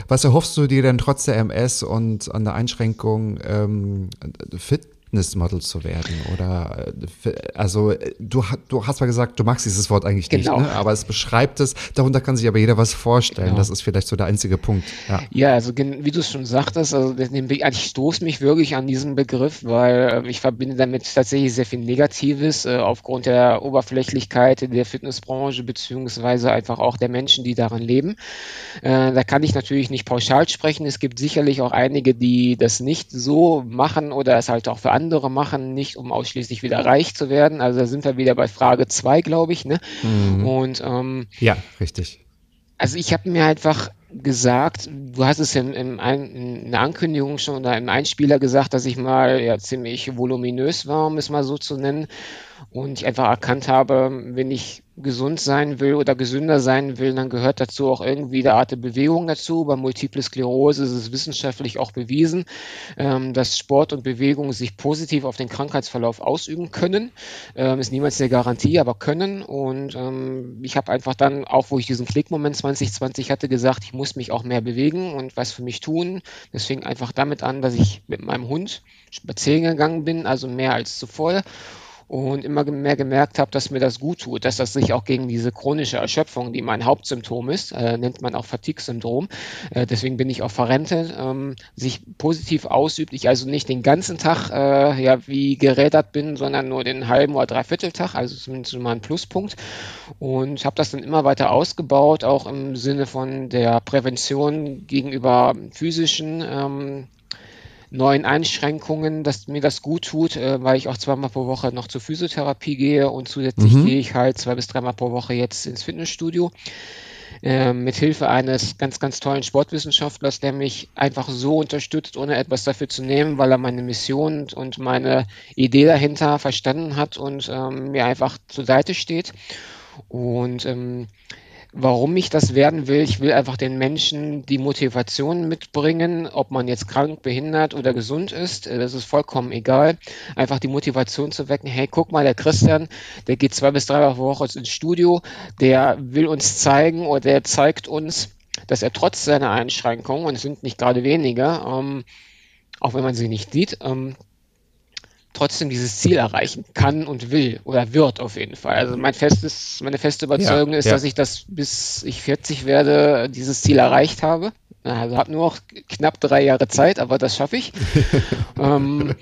Speaker 1: Was erhoffst du dir denn trotz der MS und an der Einschränkung ähm, fit Fitnessmodel zu werden oder äh, also du, du hast mal gesagt, du magst dieses Wort eigentlich genau. nicht, ne? aber es beschreibt es, darunter kann sich aber jeder was vorstellen. Genau. Das ist vielleicht so der einzige Punkt.
Speaker 2: Ja, ja also wie du es schon sagtest, also ich stoße mich wirklich an diesen Begriff, weil äh, ich verbinde damit tatsächlich sehr viel Negatives äh, aufgrund der Oberflächlichkeit der Fitnessbranche beziehungsweise einfach auch der Menschen, die daran leben. Äh, da kann ich natürlich nicht pauschal sprechen. Es gibt sicherlich auch einige, die das nicht so machen oder es halt auch für andere machen, nicht um ausschließlich wieder reich zu werden. Also da sind wir wieder bei Frage 2, glaube ich. Ne?
Speaker 1: Mhm. Und ähm, ja, richtig.
Speaker 2: Also ich habe mir einfach gesagt, du hast es in, in, in, der Ankündigung schon oder im Einspieler gesagt, dass ich mal ja ziemlich voluminös war, um es mal so zu nennen. Und ich einfach erkannt habe, wenn ich gesund sein will oder gesünder sein will, dann gehört dazu auch irgendwie eine Art der Bewegung dazu. Bei Multiple Sklerose ist es wissenschaftlich auch bewiesen, ähm, dass Sport und Bewegung sich positiv auf den Krankheitsverlauf ausüben können. Ähm, ist niemals eine Garantie, aber können. Und ähm, ich habe einfach dann, auch wo ich diesen Klickmoment 2020 hatte, gesagt, ich muss mich auch mehr bewegen und was für mich tun. Das fing einfach damit an, dass ich mit meinem Hund spazieren gegangen bin, also mehr als zuvor und immer mehr gemerkt habe, dass mir das gut tut, dass das sich auch gegen diese chronische Erschöpfung, die mein Hauptsymptom ist, äh, nennt man auch Fatigue-Syndrom, äh, deswegen bin ich auch verrentet, ähm, sich positiv ausübt. Ich also nicht den ganzen Tag äh, ja wie gerädert bin, sondern nur den halben oder dreiviertel Tag, also zumindest mal ein Pluspunkt. Und habe das dann immer weiter ausgebaut, auch im Sinne von der Prävention gegenüber physischen ähm, neuen Einschränkungen, dass mir das gut tut, äh, weil ich auch zweimal pro Woche noch zur Physiotherapie gehe und zusätzlich mhm. gehe ich halt zwei bis dreimal pro Woche jetzt ins Fitnessstudio. Äh, mit Hilfe eines ganz, ganz tollen Sportwissenschaftlers, der mich einfach so unterstützt, ohne etwas dafür zu nehmen, weil er meine Mission und meine Idee dahinter verstanden hat und ähm, mir einfach zur Seite steht. Und ähm, warum ich das werden will. Ich will einfach den Menschen die Motivation mitbringen, ob man jetzt krank, behindert oder gesund ist. Äh, das ist vollkommen egal. Einfach die Motivation zu wecken. Hey, guck mal, der Christian, der geht zwei bis drei Wochen ins Studio. Der will uns zeigen oder der zeigt uns, dass er trotz seiner Einschränkungen, und es sind nicht gerade weniger, ähm, auch wenn man sie nicht sieht, ähm, trotzdem dieses Ziel erreichen kann und will oder wird auf jeden Fall. Also mein festes, meine feste Überzeugung ja, ist, ja. dass ich das bis ich 40 werde, dieses Ziel erreicht habe. Also habe nur noch knapp drei Jahre Zeit, aber das schaffe ich. ähm,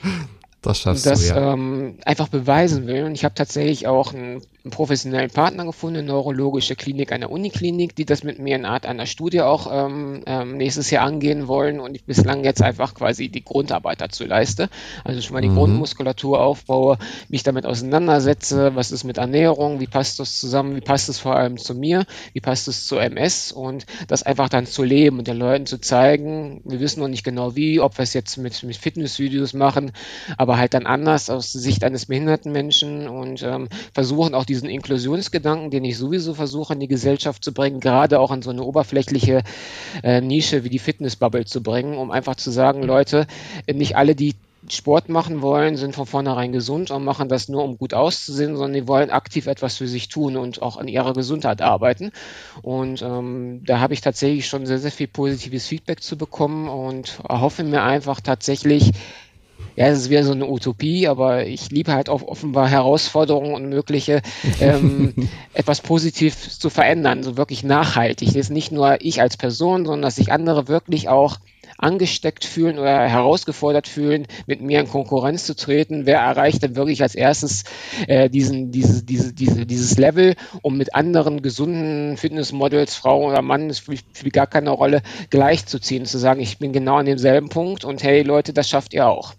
Speaker 2: das schaffst das, du, ja. ähm, einfach beweisen will. Und ich habe tatsächlich auch einen, einen, professionellen Partner gefunden, eine neurologische Klinik, eine Uniklinik, die das mit mir in Art einer Studie auch ähm, ähm, nächstes Jahr angehen wollen und ich bislang jetzt einfach quasi die Grundarbeit dazu leiste. Also schon mal die mhm. Grundmuskulatur aufbaue, mich damit auseinandersetze, was ist mit Ernährung, wie passt das zusammen, wie passt es vor allem zu mir, wie passt es zu MS und das einfach dann zu leben und den Leuten zu zeigen, wir wissen noch nicht genau wie, ob wir es jetzt mit, mit Fitnessvideos machen, aber halt dann anders aus Sicht eines behinderten Menschen und ähm, versuchen auch diesen Inklusionsgedanken, den ich sowieso versuche in die Gesellschaft zu bringen, gerade auch an so eine oberflächliche äh, Nische wie die Fitnessbubble zu bringen, um einfach zu sagen, Leute, nicht alle, die Sport machen wollen, sind von vornherein gesund und machen das nur, um gut auszusehen, sondern die wollen aktiv etwas für sich tun und auch an ihrer Gesundheit arbeiten. Und ähm, da habe ich tatsächlich schon sehr, sehr viel positives Feedback zu bekommen und erhoffe mir einfach tatsächlich, ja, es ist wieder so eine Utopie, aber ich liebe halt auch offenbar Herausforderungen und mögliche ähm, etwas positiv zu verändern, so wirklich nachhaltig. Das ist nicht nur ich als Person, sondern dass sich andere wirklich auch angesteckt fühlen oder herausgefordert fühlen, mit mir in Konkurrenz zu treten. Wer erreicht denn wirklich als erstes äh, diesen, diese, diese, diese, dieses Level, um mit anderen gesunden Fitnessmodels, Frau oder Mann, das spielt, spielt gar keine Rolle, gleichzuziehen, zu sagen, ich bin genau an demselben Punkt und hey Leute, das schafft ihr auch.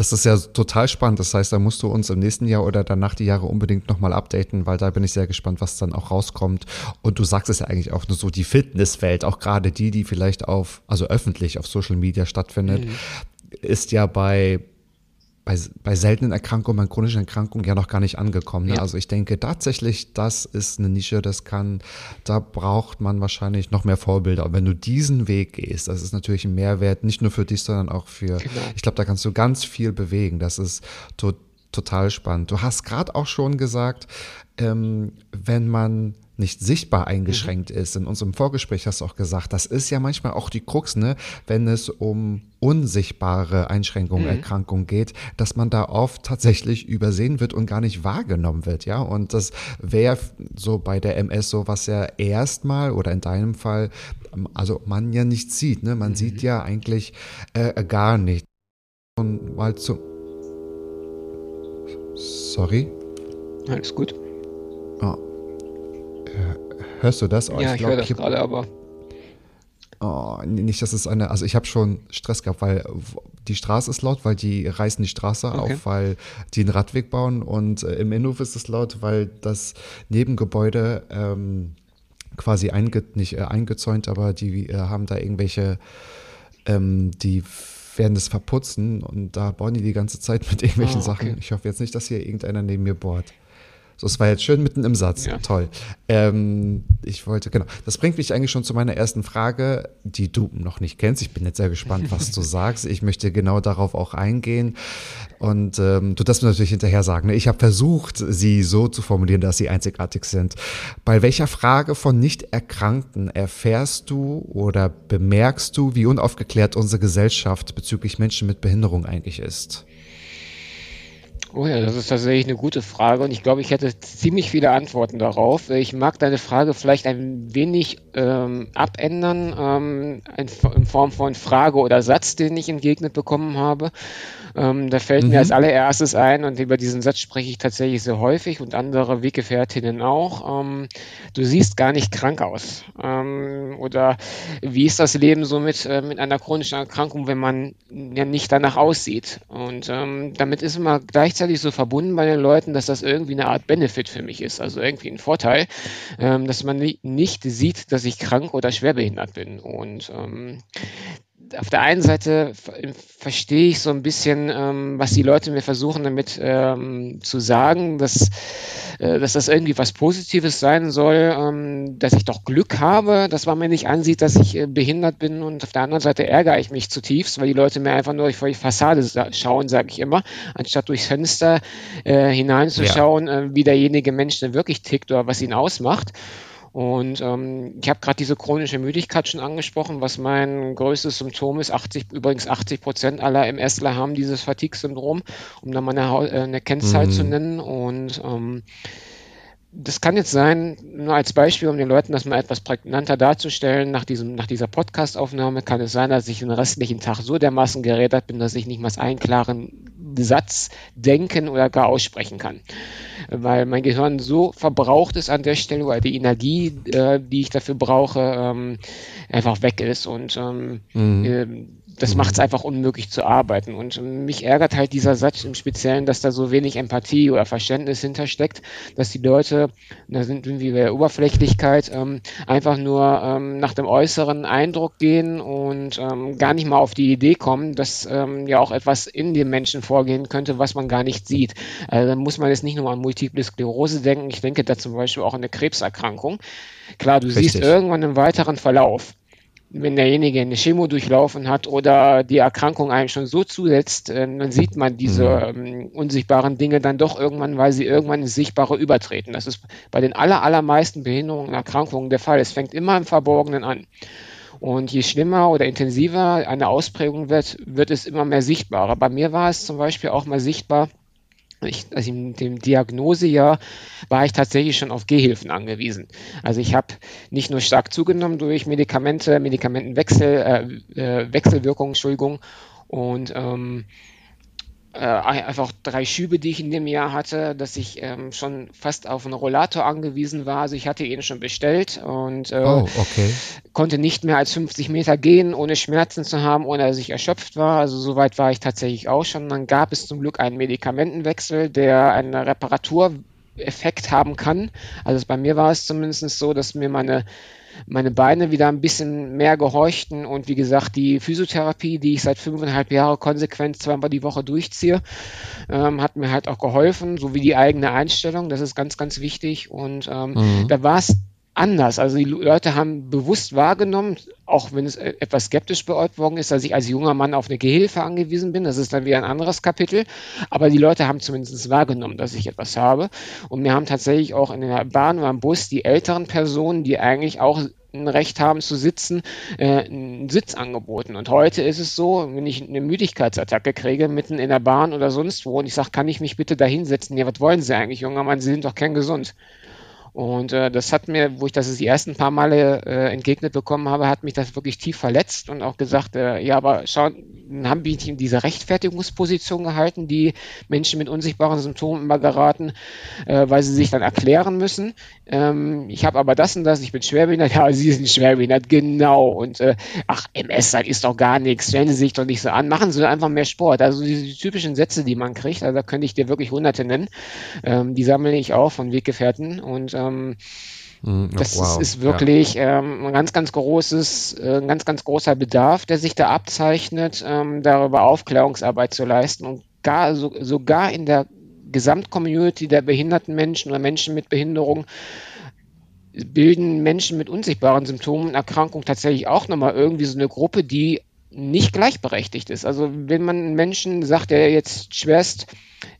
Speaker 1: Das ist ja total spannend. Das heißt, da musst du uns im nächsten Jahr oder danach die Jahre unbedingt nochmal updaten, weil da bin ich sehr gespannt, was dann auch rauskommt. Und du sagst es ja eigentlich auch nur so, die Fitnesswelt, auch gerade die, die vielleicht auf, also öffentlich auf Social Media stattfindet, mhm. ist ja bei bei, bei seltenen Erkrankungen, bei chronischen Erkrankungen ja noch gar nicht angekommen. Ne? Ja. Also ich denke tatsächlich, das ist eine Nische, das kann, da braucht man wahrscheinlich noch mehr Vorbilder. Und wenn du diesen Weg gehst, das ist natürlich ein Mehrwert, nicht nur für dich, sondern auch für, genau. ich glaube, da kannst du ganz viel bewegen. Das ist to total spannend. Du hast gerade auch schon gesagt, ähm, wenn man nicht sichtbar eingeschränkt mhm. ist. In unserem Vorgespräch hast du auch gesagt, das ist ja manchmal auch die Krux, ne, wenn es um unsichtbare Einschränkungen, mhm. Erkrankungen geht, dass man da oft tatsächlich übersehen wird und gar nicht wahrgenommen wird, ja. Und das wäre so bei der MS so, was ja erstmal oder in deinem Fall, also man ja nicht sieht, ne, man mhm. sieht ja eigentlich äh, gar nicht. Und mal zu. Sorry.
Speaker 2: Alles gut.
Speaker 1: Oh, Hörst du das?
Speaker 2: Oh, ja, ich, ich höre das gerade, aber.
Speaker 1: Oh, nicht, dass es eine, also ich habe schon Stress gehabt, weil die Straße ist laut, weil die reißen die Straße okay. auf, weil die einen Radweg bauen und äh, im Innenhof ist es laut, weil das Nebengebäude ähm, quasi einge, nicht äh, eingezäunt, aber die äh, haben da irgendwelche, ähm, die werden das verputzen und da bauen die die ganze Zeit mit irgendwelchen ah, okay. Sachen. Ich hoffe jetzt nicht, dass hier irgendeiner neben mir bohrt. So, es war jetzt schön mitten im Satz. Ja. Toll. Ähm, ich wollte, genau. Das bringt mich eigentlich schon zu meiner ersten Frage, die du noch nicht kennst. Ich bin jetzt sehr gespannt, was du sagst. Ich möchte genau darauf auch eingehen. Und ähm, du darfst mir natürlich hinterher sagen. Ne? Ich habe versucht, sie so zu formulieren, dass sie einzigartig sind. Bei welcher Frage von Nicht-Erkrankten erfährst du oder bemerkst du, wie unaufgeklärt unsere Gesellschaft bezüglich Menschen mit Behinderung eigentlich ist?
Speaker 2: Oh ja, das ist tatsächlich eine gute Frage und ich glaube, ich hätte ziemlich viele Antworten darauf. Ich mag deine Frage vielleicht ein wenig ähm, abändern ähm, in Form von Frage oder Satz, den ich entgegnet bekommen habe. Ähm, da fällt mhm. mir als allererstes ein, und über diesen Satz spreche ich tatsächlich sehr häufig und andere Weggefährtinnen auch, ähm, du siehst gar nicht krank aus. Ähm, oder wie ist das Leben so mit, äh, mit einer chronischen Erkrankung, wenn man ja nicht danach aussieht? Und ähm, damit ist immer gleichzeitig so verbunden bei den Leuten, dass das irgendwie eine Art Benefit für mich ist, also irgendwie ein Vorteil, ähm, dass man nicht sieht, dass ich krank oder schwerbehindert bin. Und ähm, auf der einen Seite verstehe ich so ein bisschen, ähm, was die Leute mir versuchen damit ähm, zu sagen, dass, äh, dass das irgendwie was Positives sein soll, ähm, dass ich doch Glück habe, dass man mir nicht ansieht, dass ich äh, behindert bin und auf der anderen Seite ärgere ich mich zutiefst, weil die Leute mir einfach nur vor die Fassade schauen, sage ich immer, anstatt durchs Fenster äh, hineinzuschauen, ja. äh, wie derjenige Mensch denn wirklich tickt oder was ihn ausmacht. Und ähm, ich habe gerade diese chronische Müdigkeit schon angesprochen, was mein größtes Symptom ist. 80, übrigens 80 Prozent aller MSler haben dieses Fatigue-Syndrom, um da mal eine, äh, eine Kennzahl mhm. zu nennen. Und ähm, das kann jetzt sein, nur als Beispiel, um den Leuten das mal etwas prägnanter darzustellen, nach, diesem, nach dieser Podcast-Aufnahme kann es sein, dass ich den restlichen Tag so dermaßen gerädert bin, dass ich nicht mal einen klaren Satz denken oder gar aussprechen kann. Weil mein Gehirn so verbraucht ist an der Stelle, weil die Energie, äh, die ich dafür brauche, ähm, einfach weg ist. Und ähm, mhm. äh, das macht es mhm. einfach unmöglich zu arbeiten. Und mich ärgert halt dieser Satz im Speziellen, dass da so wenig Empathie oder Verständnis hintersteckt, dass die Leute, da sind irgendwie bei der Oberflächlichkeit, ähm, einfach nur ähm, nach dem äußeren Eindruck gehen und ähm, gar nicht mal auf die Idee kommen, dass ähm, ja auch etwas in dem Menschen vorgehen könnte, was man gar nicht sieht. Also dann muss man jetzt nicht nur an Multiple Sklerose denken, ich denke da zum Beispiel auch an eine Krebserkrankung. Klar, du Richtig. siehst irgendwann im weiteren Verlauf, wenn derjenige eine Chemo durchlaufen hat oder die Erkrankung einem schon so zusetzt, äh, dann sieht man diese mhm. ähm, unsichtbaren Dinge dann doch irgendwann, weil sie irgendwann ins Sichtbare übertreten. Das ist bei den aller, allermeisten Behinderungen und Erkrankungen der Fall. Es fängt immer im Verborgenen an. Und je schlimmer oder intensiver eine Ausprägung wird, wird es immer mehr sichtbarer. Bei mir war es zum Beispiel auch mal sichtbar, ich, also in dem Diagnosejahr war ich tatsächlich schon auf Gehhilfen angewiesen. Also ich habe nicht nur stark zugenommen durch Medikamente, Medikamentenwechsel, äh, äh, Wechselwirkung, Entschuldigung, und ähm, äh, einfach drei Schübe, die ich in dem Jahr hatte, dass ich ähm, schon fast auf einen Rollator angewiesen war. Also ich hatte ihn schon bestellt und äh, oh, okay. konnte nicht mehr als 50 Meter gehen, ohne Schmerzen zu haben, ohne dass ich erschöpft war. Also so weit war ich tatsächlich auch schon. Dann gab es zum Glück einen Medikamentenwechsel, der eine Reparatureffekt haben kann. Also bei mir war es zumindest so, dass mir meine meine Beine wieder ein bisschen mehr gehorchten und wie gesagt, die Physiotherapie, die ich seit fünfeinhalb Jahren konsequent zweimal die Woche durchziehe, ähm, hat mir halt auch geholfen, so wie die eigene Einstellung, das ist ganz, ganz wichtig und ähm, mhm. da war es anders. Also die Leute haben bewusst wahrgenommen, auch wenn es e-, etwas skeptisch beäugt worden ist, dass ich als junger Mann auf eine Gehilfe angewiesen bin. Das ist dann wieder ein anderes Kapitel. Aber die Leute haben zumindest wahrgenommen, dass ich etwas habe. Und mir haben tatsächlich auch in der Bahn oder im Bus die älteren Personen, die eigentlich auch ein Recht haben zu sitzen, äh, einen Sitz angeboten. Und heute ist es so, wenn ich eine Müdigkeitsattacke kriege, mitten in der Bahn oder sonst wo, und ich sage, kann ich mich bitte da hinsetzen? Ja, was wollen Sie eigentlich, junger Mann? Sie sind doch kerngesund. Und äh, das hat mir, wo ich das die ersten paar Male äh, entgegnet bekommen habe, hat mich das wirklich tief verletzt und auch gesagt, äh, ja, aber schauen, haben wir in diese Rechtfertigungsposition gehalten, die Menschen mit unsichtbaren Symptomen immer geraten, äh, weil sie sich dann erklären müssen. Ähm, ich habe aber das und das, ich bin schwerbehindert, ja, Sie sind schwerbehindert, genau. Und äh, ach, MS, das ist doch gar nichts, stellen Sie sich doch nicht so an, machen Sie einfach mehr Sport. Also diese typischen Sätze, die man kriegt, also da könnte ich dir wirklich hunderte nennen, ähm, die sammle ich auch von Weggefährten und ähm, hm, das wow. ist wirklich ja. ähm, ein ganz, ganz großes, äh, ein ganz, ganz großer Bedarf, der sich da abzeichnet, ähm, darüber Aufklärungsarbeit zu leisten und gar, so, sogar in der Gesamtcommunity der behinderten Menschen oder Menschen mit Behinderung bilden Menschen mit unsichtbaren Symptomen und Erkrankungen tatsächlich auch nochmal irgendwie so eine Gruppe, die nicht gleichberechtigt ist. Also wenn man einen Menschen sagt, der jetzt schwerst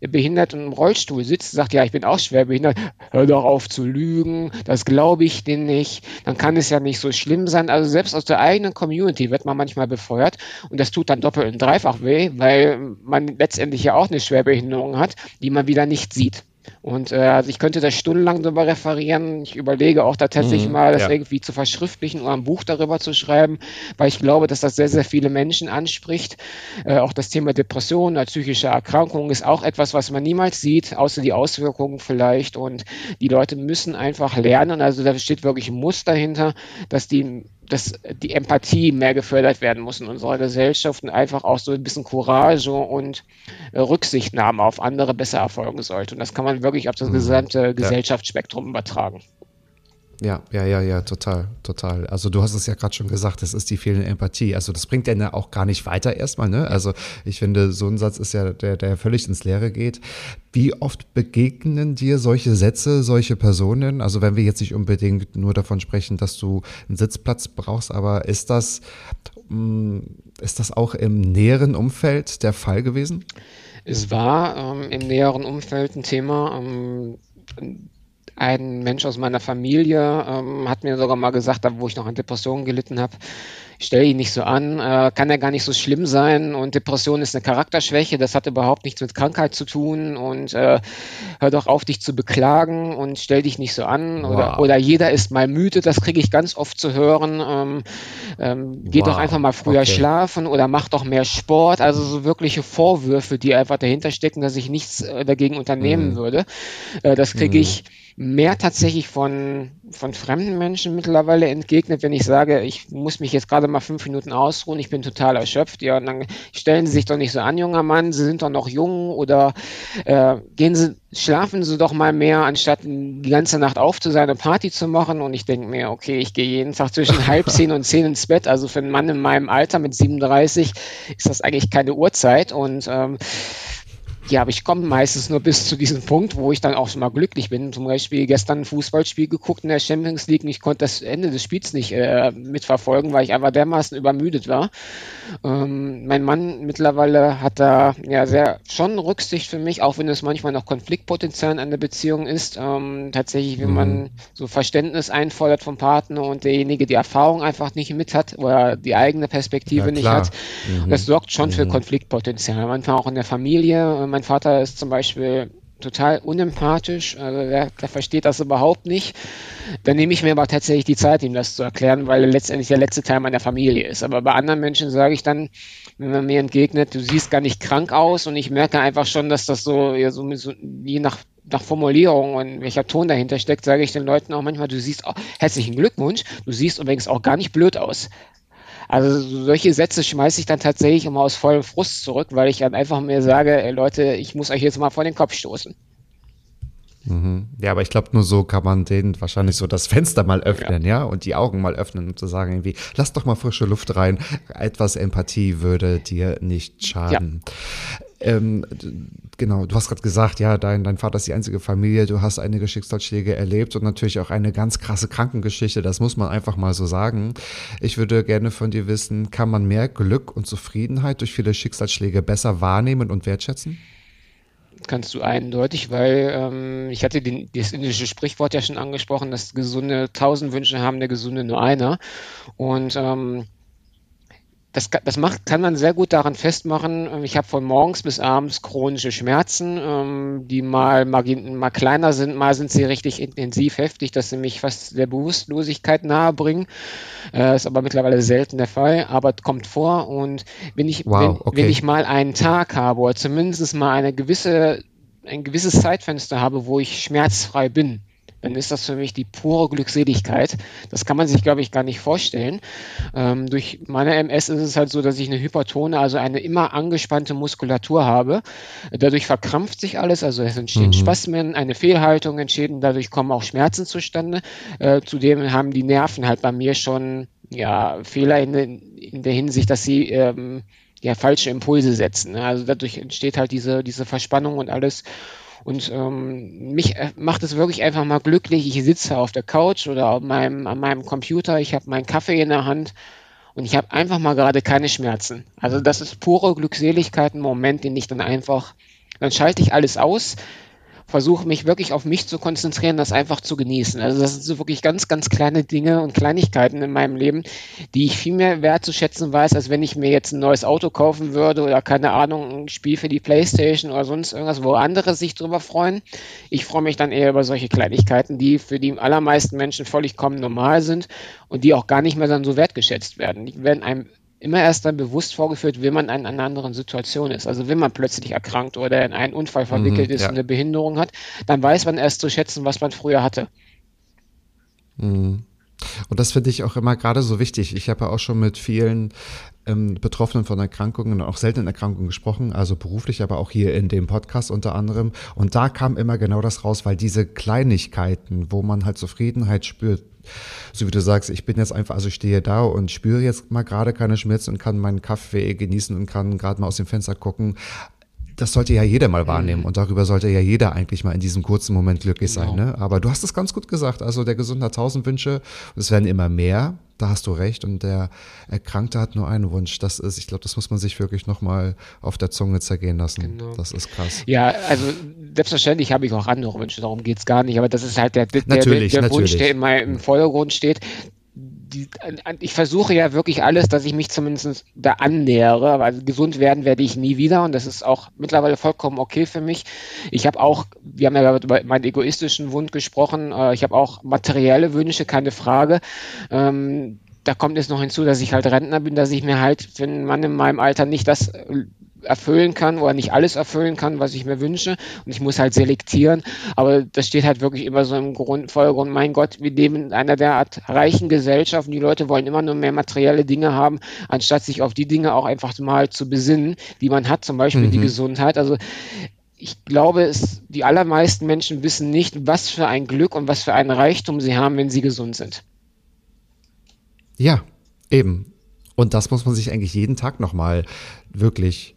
Speaker 2: behindert und im Rollstuhl sitzt, sagt, ja, ich bin auch schwer behindert, hör doch auf zu lügen, das glaube ich dir nicht, dann kann es ja nicht so schlimm sein. Also selbst aus der eigenen Community wird man manchmal befeuert und das tut dann doppelt und dreifach weh, weil man letztendlich ja auch eine Schwerbehinderung hat, die man wieder nicht sieht. Und äh, also ich könnte da stundenlang darüber referieren. Ich überlege auch da tatsächlich mhm, mal, das ja. irgendwie zu verschriftlichen oder ein Buch darüber zu schreiben, weil ich glaube, dass das sehr, sehr viele Menschen anspricht. Äh, auch das Thema Depression oder psychische Erkrankungen ist auch etwas, was man niemals sieht, außer die Auswirkungen vielleicht. Und die Leute müssen einfach lernen. Also da steht wirklich ein Muss dahinter, dass die dass die Empathie mehr gefördert werden muss in unserer Gesellschaft und einfach auch so ein bisschen Courage und äh, Rücksichtnahme auf andere besser erfolgen sollte. Und das kann man wirklich auf das mhm. gesamte Gesellschaftsspektrum übertragen.
Speaker 1: Ja, ja, ja, ja, total, total. Also du hast es ja gerade schon gesagt, das ist die fehlende Empathie. Also das bringt ja auch gar nicht weiter erstmal, ne? Also ich finde, so ein Satz ist ja, der, der völlig ins Leere geht. Wie oft begegnen dir solche Sätze, solche Personen? Also wenn wir jetzt nicht unbedingt nur davon sprechen, dass du einen Sitzplatz brauchst, aber ist das, mm, ist das auch im näheren Umfeld der Fall gewesen?
Speaker 2: Es war ähm, im näheren Umfeld ein Thema. Ähm, ein Mensch aus meiner Familie ähm, hat mir sogar mal gesagt, wo ich noch an Depressionen gelitten habe, stell ihn nicht so an, äh, kann ja gar nicht so schlimm sein und Depression ist eine Charakterschwäche, das hat überhaupt nichts mit Krankheit zu tun und äh, hör doch auf, dich zu beklagen und stell dich nicht so an wow. oder, oder jeder ist mal müde, das kriege ich ganz oft zu hören, ähm, ähm, geh wow. doch einfach mal früher okay. schlafen oder mach doch mehr Sport, also so wirkliche Vorwürfe, die einfach dahinter stecken, dass ich nichts äh, dagegen unternehmen mhm. würde, äh, das kriege mhm. ich mehr tatsächlich von, von fremden Menschen mittlerweile entgegnet, wenn ich sage, ich muss mich jetzt gerade mal fünf Minuten ausruhen, ich bin total erschöpft. Ja, und dann stellen Sie sich doch nicht so an, junger Mann, Sie sind doch noch jung oder äh, gehen Sie, schlafen Sie doch mal mehr, anstatt die ganze Nacht auf zu sein und Party zu machen. Und ich denke mir, okay, ich gehe jeden Tag zwischen halb zehn und zehn ins Bett. Also für einen Mann in meinem Alter mit 37 ist das eigentlich keine Uhrzeit. Und ähm, ja, aber ich komme meistens nur bis zu diesem Punkt, wo ich dann auch schon mal glücklich bin. Zum Beispiel gestern ein Fußballspiel geguckt in der Champions League und ich konnte das Ende des Spiels nicht äh, mitverfolgen, weil ich einfach dermaßen übermüdet war. Ähm, mein Mann mittlerweile hat da ja sehr schon Rücksicht für mich, auch wenn es manchmal noch Konfliktpotenzial in einer Beziehung ist. Ähm, tatsächlich, wenn mhm. man so Verständnis einfordert vom Partner und derjenige die Erfahrung einfach nicht mit hat oder die eigene Perspektive ja, nicht hat, mhm. das sorgt schon mhm. für Konfliktpotenzial. Manchmal auch in der Familie. Mein Vater ist zum Beispiel total unempathisch, also der, der, versteht das überhaupt nicht. Dann nehme ich mir aber tatsächlich die Zeit, ihm das zu erklären, weil er letztendlich der letzte Teil meiner Familie ist. Aber bei anderen Menschen sage ich dann, wenn man mir entgegnet, du siehst gar nicht krank aus und ich merke einfach schon, dass das so, ja, so, so je nach nach Formulierung und welcher Ton dahinter steckt, sage ich den Leuten auch manchmal, du siehst, oh, herzlichen Glückwunsch, du siehst übrigens auch gar nicht blöd aus. Also solche Sätze schmeiße ich dann tatsächlich immer aus vollem Frust zurück, weil ich dann einfach mir sage, ey Leute, ich muss euch jetzt mal vor den Kopf stoßen.
Speaker 1: Mhm. Ja, aber ich glaube, nur so kann man denen wahrscheinlich so das Fenster mal öffnen, ja. ja, und die Augen mal öffnen, um zu sagen, irgendwie, lass doch mal frische Luft rein. Etwas Empathie würde dir nicht schaden. Ja. Ähm, genau, du hast gerade gesagt, ja, dein, dein Vater ist die einzige Familie, du hast einige Schicksalsschläge erlebt und natürlich auch eine ganz krasse Krankengeschichte, das muss man einfach mal so sagen. Ich würde gerne von dir wissen, kann man mehr Glück und Zufriedenheit durch viele Schicksalsschläge besser wahrnehmen und wertschätzen?
Speaker 2: kannst du eindeutig, weil ähm, ich hatte den, das indische Sprichwort ja schon angesprochen, dass gesunde tausend Wünsche haben, der gesunde nur einer. Und ähm, das, das macht, kann man sehr gut daran festmachen. Ähm, ich habe von morgens bis abends chronische Schmerzen, ähm, die mal, mal, kleiner sind, mal sind sie richtig intensiv heftig, dass sie mich fast der Bewusstlosigkeit nahe bringen. Äh, ist aber mittlerweile selten der Fall, aber kommt vor. Und wenn ich, wow, wenn, okay. wenn ich mal einen Tag habe oder zumindest mal eine gewisse, ein gewisses Zeitfenster habe, wo ich schmerzfrei bin, dann ist das für mich die pure Glückseligkeit. Das kann man sich, glaube ich, gar nicht vorstellen. Ähm, durch meine MS ist es halt so, dass ich eine Hypertone, also eine immer angespannte Muskulatur habe. Dadurch verkrampft sich alles, also es entstehen mhm. Spasmen, eine Fehlhaltung entsteht und dadurch kommen auch Schmerzen zustande. Äh, zudem haben die Nerven halt bei mir schon ja, Fehler in, in der Hinsicht, dass sie ähm, ja, falsche Impulse setzen. Also dadurch entsteht halt diese, diese Verspannung und alles. Und ähm, mich äh, macht es wirklich einfach mal glücklich. Ich sitze auf der Couch oder auf meinem, an meinem Computer, ich habe meinen Kaffee in der Hand und ich habe einfach mal gerade keine Schmerzen. Also das ist pure Glückseligkeit, ein Moment, den ich dann einfach, dann schalte ich alles aus, versuche mich wirklich auf mich zu konzentrieren, das einfach zu genießen. Also das sind so wirklich ganz, ganz kleine Dinge und Kleinigkeiten in meinem Leben, die ich viel mehr wertzuschätzen weiß, als wenn ich mir jetzt ein neues Auto kaufen würde oder keine Ahnung, ein Spiel für die Playstation oder sonst irgendwas, wo andere sich drüber freuen. Ich freue mich dann eher über solche Kleinigkeiten, die für die allermeisten Menschen vollkommen normal sind und die auch gar nicht mehr dann so wertgeschätzt werden. Die werden einem immer erst dann bewusst vorgeführt, wenn man in einer anderen Situation ist. Also wenn man plötzlich erkrankt oder in einen Unfall verwickelt mhm, ist ja. und eine Behinderung hat, dann weiß man erst zu schätzen, was man früher hatte.
Speaker 1: Mhm. Und das finde ich auch immer gerade so wichtig. Ich habe ja auch schon mit vielen ähm, Betroffenen von Erkrankungen und auch seltenen Erkrankungen gesprochen, also beruflich, aber auch hier in dem Podcast unter anderem. Und da kam immer genau das raus, weil diese Kleinigkeiten, wo man halt Zufriedenheit spürt, so wie du sagst, ich bin jetzt einfach, also ich stehe da und spüre jetzt mal gerade keine Schmerzen und kann meinen Kaffee genießen und kann gerade mal aus dem Fenster gucken das sollte ja jeder mal wahrnehmen mhm. und darüber sollte ja jeder eigentlich mal in diesem kurzen Moment glücklich genau. sein. Ne? Aber du hast es ganz gut gesagt. Also der Gesunde hat tausend Wünsche und es werden immer mehr. Da hast du recht. Und der Erkrankte hat nur einen Wunsch. Das ist, ich glaube, das muss man sich wirklich nochmal auf der Zunge zergehen lassen. Genau. Das ist krass.
Speaker 2: Ja, also selbstverständlich habe ich auch andere Wünsche. Darum geht es gar nicht. Aber das ist halt der, der, natürlich, der, der Wunsch, der in meinem Vordergrund steht die, ich versuche ja wirklich alles, dass ich mich zumindest da annähere. Also gesund werden werde ich nie wieder und das ist auch mittlerweile vollkommen okay für mich. Ich habe auch, wir haben ja über meinen egoistischen Wunsch gesprochen, äh, ich habe auch materielle Wünsche, keine Frage. Ähm, da kommt jetzt noch hinzu, dass ich halt Rentner bin, dass ich mir halt, wenn man in meinem Alter nicht das erfüllen kann oder nicht alles erfüllen kann, was ich mir wünsche. Und ich muss halt selektieren. Aber das steht halt wirklich immer so im Grund, Vordergrund. Mein Gott, wir leben in einer derart reichen Gesellschaft und die Leute wollen immer nur mehr materielle Dinge haben, anstatt sich auf die Dinge auch einfach mal zu besinnen, die man hat, zum Beispiel mhm. die Gesundheit. Also ich glaube, es, die allermeisten Menschen wissen nicht, was für ein Glück und was für einen Reichtum sie haben, wenn sie gesund sind.
Speaker 1: Ja, eben. Und das muss man sich eigentlich jeden Tag nochmal wirklich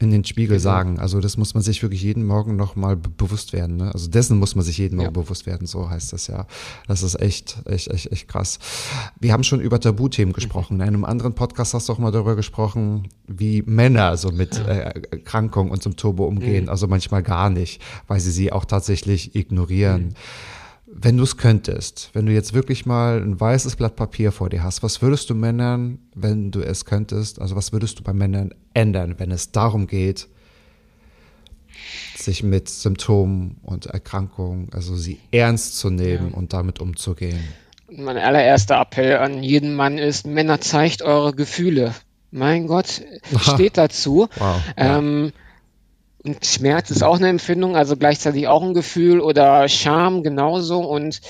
Speaker 1: in den Spiegel genau. sagen. Also das muss man sich wirklich jeden Morgen nochmal bewusst werden. Ne? Also dessen muss man sich jeden Morgen ja. bewusst werden, so heißt das ja. Das ist echt, echt, echt, echt krass. Wir haben schon über Tabuthemen mhm. gesprochen. In einem anderen Podcast hast du auch mal darüber gesprochen, wie Männer so mit äh, Erkrankungen und zum Turbo umgehen. Mhm. Also manchmal gar nicht, weil sie sie auch tatsächlich ignorieren. Mhm. Wenn du es könntest, wenn du jetzt wirklich mal ein weißes Blatt Papier vor dir hast, was würdest du Männern, wenn du es könntest, also was würdest du bei Männern ändern, wenn es darum geht, sich mit Symptomen und Erkrankungen, also sie ernst zu nehmen ja. und damit umzugehen?
Speaker 2: Mein allererster Appell an jeden Mann ist, Männer zeigt eure Gefühle. Mein Gott, steht dazu. Wow, ja. ähm, und Schmerz ist auch eine Empfindung, also gleichzeitig auch ein Gefühl oder Scham genauso. Und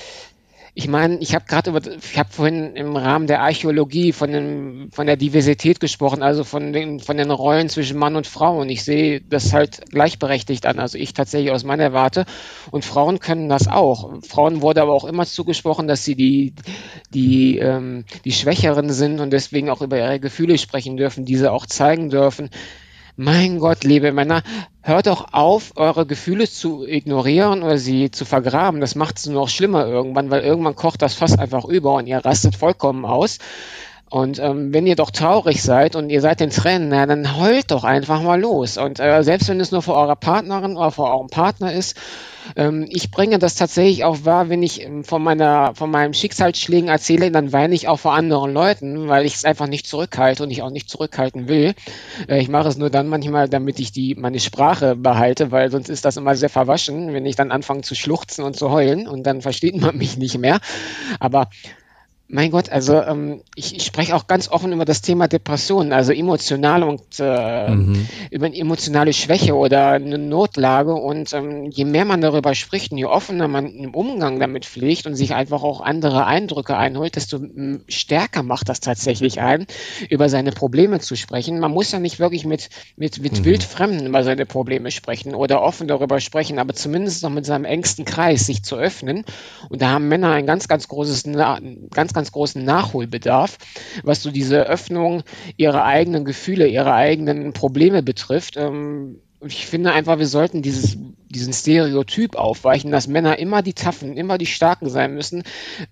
Speaker 2: ich meine, ich habe gerade über, ich habe vorhin im Rahmen der Archäologie von, dem, von der Diversität gesprochen, also von den, von den Rollen zwischen Mann und Frau. Und ich sehe das halt gleichberechtigt an. Also ich tatsächlich aus meiner Warte. Und Frauen können das auch. Frauen wurde aber auch immer zugesprochen, dass sie die, die, ähm, die Schwächeren sind und deswegen auch über ihre Gefühle sprechen dürfen, diese auch zeigen dürfen. Mein Gott, liebe Männer, hört doch auf, eure Gefühle zu ignorieren oder sie zu vergraben. Das macht es nur noch schlimmer irgendwann, weil irgendwann kocht das fast einfach über und ihr rastet vollkommen aus. Und ähm, wenn ihr doch traurig seid und ihr seid in Tränen, na, dann heult doch einfach mal los. Und äh, selbst wenn es nur vor eurer Partnerin oder vor eurem Partner ist, ähm, ich bringe das tatsächlich auch wahr, wenn ich ähm, von meiner, von meinem Schicksalsschlägen erzähle, dann weine ich auch vor anderen Leuten, weil ich es einfach nicht zurückhalte und ich auch nicht zurückhalten will. Äh, ich mache es nur dann manchmal, damit ich die, meine Sprache behalte, weil sonst ist das immer sehr verwaschen, wenn ich dann anfange zu schluchzen und zu heulen und dann versteht man mich nicht mehr. Aber mein Gott, also ähm, ich, ich spreche auch ganz offen über das Thema Depressionen, also emotionale und äh, mhm. über eine emotionale Schwäche oder eine Notlage. Und ähm, je mehr man darüber spricht und je offener man im Umgang damit pflegt und sich einfach auch andere Eindrücke einholt, desto stärker macht das tatsächlich ein, über seine Probleme zu sprechen. Man muss ja nicht wirklich mit, mit, mit mhm. Wildfremden über seine Probleme sprechen oder offen darüber sprechen, aber zumindest noch mit seinem engsten Kreis sich zu öffnen. Und da haben Männer ein ganz, ganz großes, ganz ganz großen Nachholbedarf, was so diese Öffnung ihrer eigenen Gefühle, ihrer eigenen Probleme betrifft. Ähm, ich finde einfach, wir sollten dieses, diesen Stereotyp aufweichen, dass Männer immer die Taffen, immer die Starken sein müssen,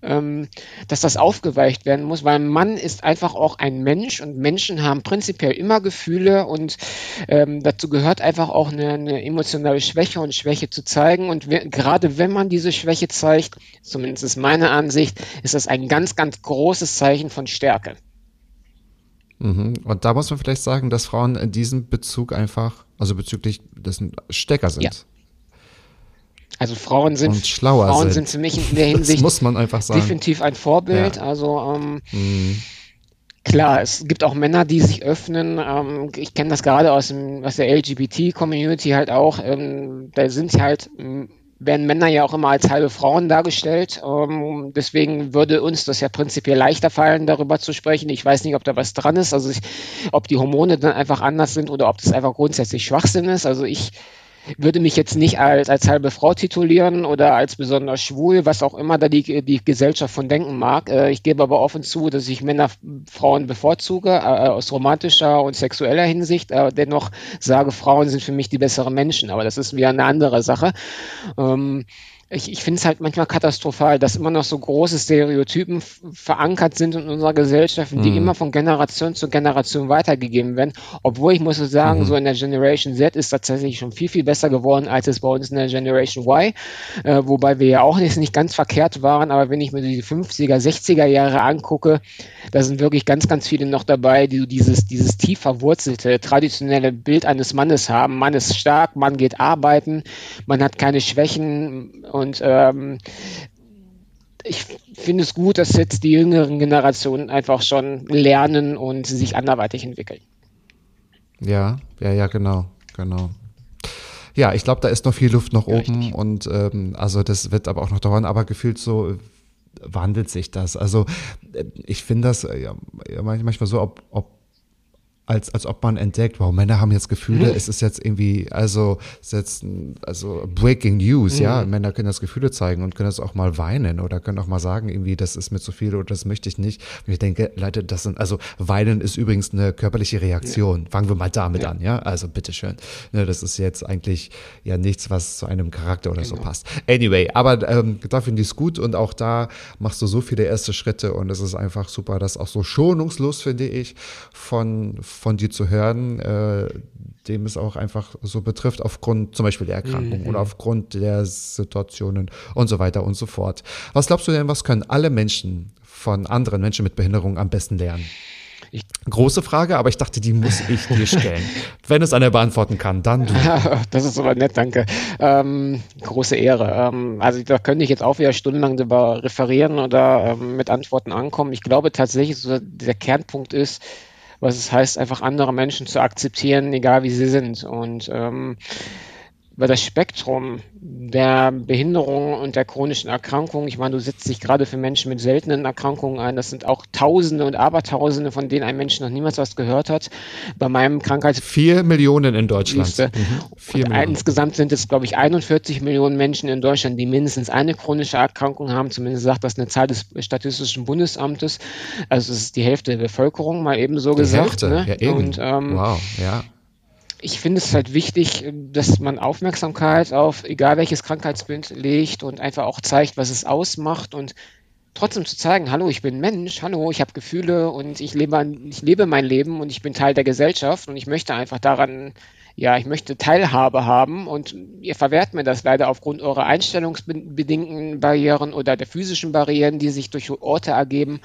Speaker 2: ähm, dass das aufgeweicht werden muss, weil ein Mann ist einfach auch ein Mensch und Menschen haben prinzipiell immer Gefühle und ähm, dazu gehört einfach auch eine, eine, emotionale Schwäche und Schwäche zu zeigen. Und we gerade wenn man diese Schwäche zeigt, zumindest ist meine Ansicht, ist das ein ganz, ganz großes Zeichen von Stärke.
Speaker 1: Mhm. Und da muss man vielleicht sagen, dass Frauen in diesem Bezug einfach, also bezüglich dessen Stecker sind. Ja.
Speaker 2: Also Frauen sind
Speaker 1: und schlauer
Speaker 2: Frauen
Speaker 1: sind.
Speaker 2: sind für mich in der Hinsicht
Speaker 1: muss man einfach sagen.
Speaker 2: definitiv ein Vorbild. Ja. Also ähm, mhm. Klar, es gibt auch Männer, die sich öffnen. Ähm, ich kenne das gerade aus, dem, aus der LGBT-Community halt auch. Ähm, da sind sie halt werden Männer ja auch immer als halbe Frauen dargestellt. Ähm, deswegen würde uns das ja prinzipiell leichter fallen, darüber zu sprechen. Ich weiß nicht, ob da was dran ist, also ich, ob die Hormone dann einfach anders sind oder ob das einfach grundsätzlich Schwachsinn ist. Also ich würde mich jetzt nicht als, als halbe Frau titulieren oder als besonders schwul, was auch immer da die, die Gesellschaft von denken mag. Äh, ich gebe aber offen zu, dass ich Männer, Frauen bevorzuge, äh, aus romantischer und sexueller Hinsicht. Äh, dennoch sage, Frauen sind für mich die besseren Menschen, aber das ist wieder eine andere Sache. Ähm, ich, ich finde es halt manchmal katastrophal, dass immer noch so große Stereotypen verankert sind in unserer Gesellschaft, die mhm. immer von Generation zu Generation weitergegeben werden. Obwohl ich muss sagen, mhm. so in der Generation Z ist tatsächlich schon viel, viel besser geworden, als es bei uns in der Generation Y, äh, wobei wir ja auch nicht, nicht ganz verkehrt waren, aber wenn ich mir die 50er, 60er Jahre angucke, da sind wirklich ganz, ganz viele noch dabei, die dieses, dieses tief verwurzelte, traditionelle Bild eines Mannes haben. Mann ist stark, Mann geht arbeiten, man hat keine Schwächen und ähm, ich finde es gut, dass jetzt die jüngeren Generationen einfach schon lernen und sich anderweitig entwickeln.
Speaker 1: Ja, ja, ja, genau, genau. Ja, ich glaube, da ist noch viel Luft nach oben Richtig. und ähm, also das wird aber auch noch dauern, aber gefühlt so wandelt sich das. Also äh, ich finde das äh, ja, manchmal so, ob, ob als, als ob man entdeckt, wow, Männer haben jetzt Gefühle, mhm. es ist jetzt irgendwie, also, jetzt, also Breaking News, mhm. ja, Männer können das Gefühle zeigen und können das auch mal weinen oder können auch mal sagen, irgendwie, das ist mir zu viel oder das möchte ich nicht. Und ich denke, Leute, das sind, also weinen ist übrigens eine körperliche Reaktion. Ja. Fangen wir mal damit ja. an, ja, also bitteschön. Ne, das ist jetzt eigentlich ja nichts, was zu einem Charakter oder genau. so passt. Anyway, aber ähm, da finde ich es gut und auch da machst du so viele erste Schritte und es ist einfach super, das auch so schonungslos, finde ich, von von dir zu hören, äh, dem es auch einfach so betrifft, aufgrund zum Beispiel der Erkrankung mhm. oder aufgrund der Situationen und so weiter und so fort. Was glaubst du denn, was können alle Menschen von anderen Menschen mit Behinderung am besten lernen? Ich, Große Frage, aber ich dachte, die muss ich dir stellen. Wenn es einer beantworten kann, dann du.
Speaker 2: Das ist aber nett, danke. Ähm, große Ehre. Ähm, also da könnte ich jetzt auch wieder stundenlang darüber referieren oder ähm, mit Antworten ankommen. Ich glaube tatsächlich, so der Kernpunkt ist, was es heißt, einfach andere Menschen zu akzeptieren, egal wie sie sind. Und ähm, über das Spektrum der Behinderung und der chronischen Erkrankung. Ich meine, du setzt dich gerade für Menschen mit seltenen Erkrankungen ein. Das sind auch Tausende und Abertausende, von denen ein Mensch noch niemals was gehört hat. Bei meinem Krankheits
Speaker 1: Vier Millionen in Deutschland.
Speaker 2: Mhm. Vier Millionen. Insgesamt sind es, glaube ich, 41 Millionen Menschen in Deutschland, die mindestens eine chronische Erkrankung haben. Zumindest sagt das eine Zahl des Statistischen Bundesamtes. Also es ist die Hälfte der Bevölkerung, mal eben so
Speaker 1: Die
Speaker 2: gesagt.
Speaker 1: Hälfte,
Speaker 2: ne?
Speaker 1: ja eben.
Speaker 2: Und ähm,
Speaker 1: wow, ja.
Speaker 2: Ich finde es halt wichtig, dass man Aufmerksamkeit auf egal welches Krankheitsbild legt und einfach auch zeigt, was es ausmacht und trotzdem zu zeigen, hallo, ich bin Mensch, hallo, ich habe Gefühle und ich lebe, ich lebe mein Leben und ich bin Teil der Gesellschaft und ich möchte einfach daran, ja, ich möchte Teilhabe haben und ihr verwehrt mir das leider aufgrund eurer einstellungsbedingten Barrieren oder der physischen Barrieren, die sich durch Orte ergeben.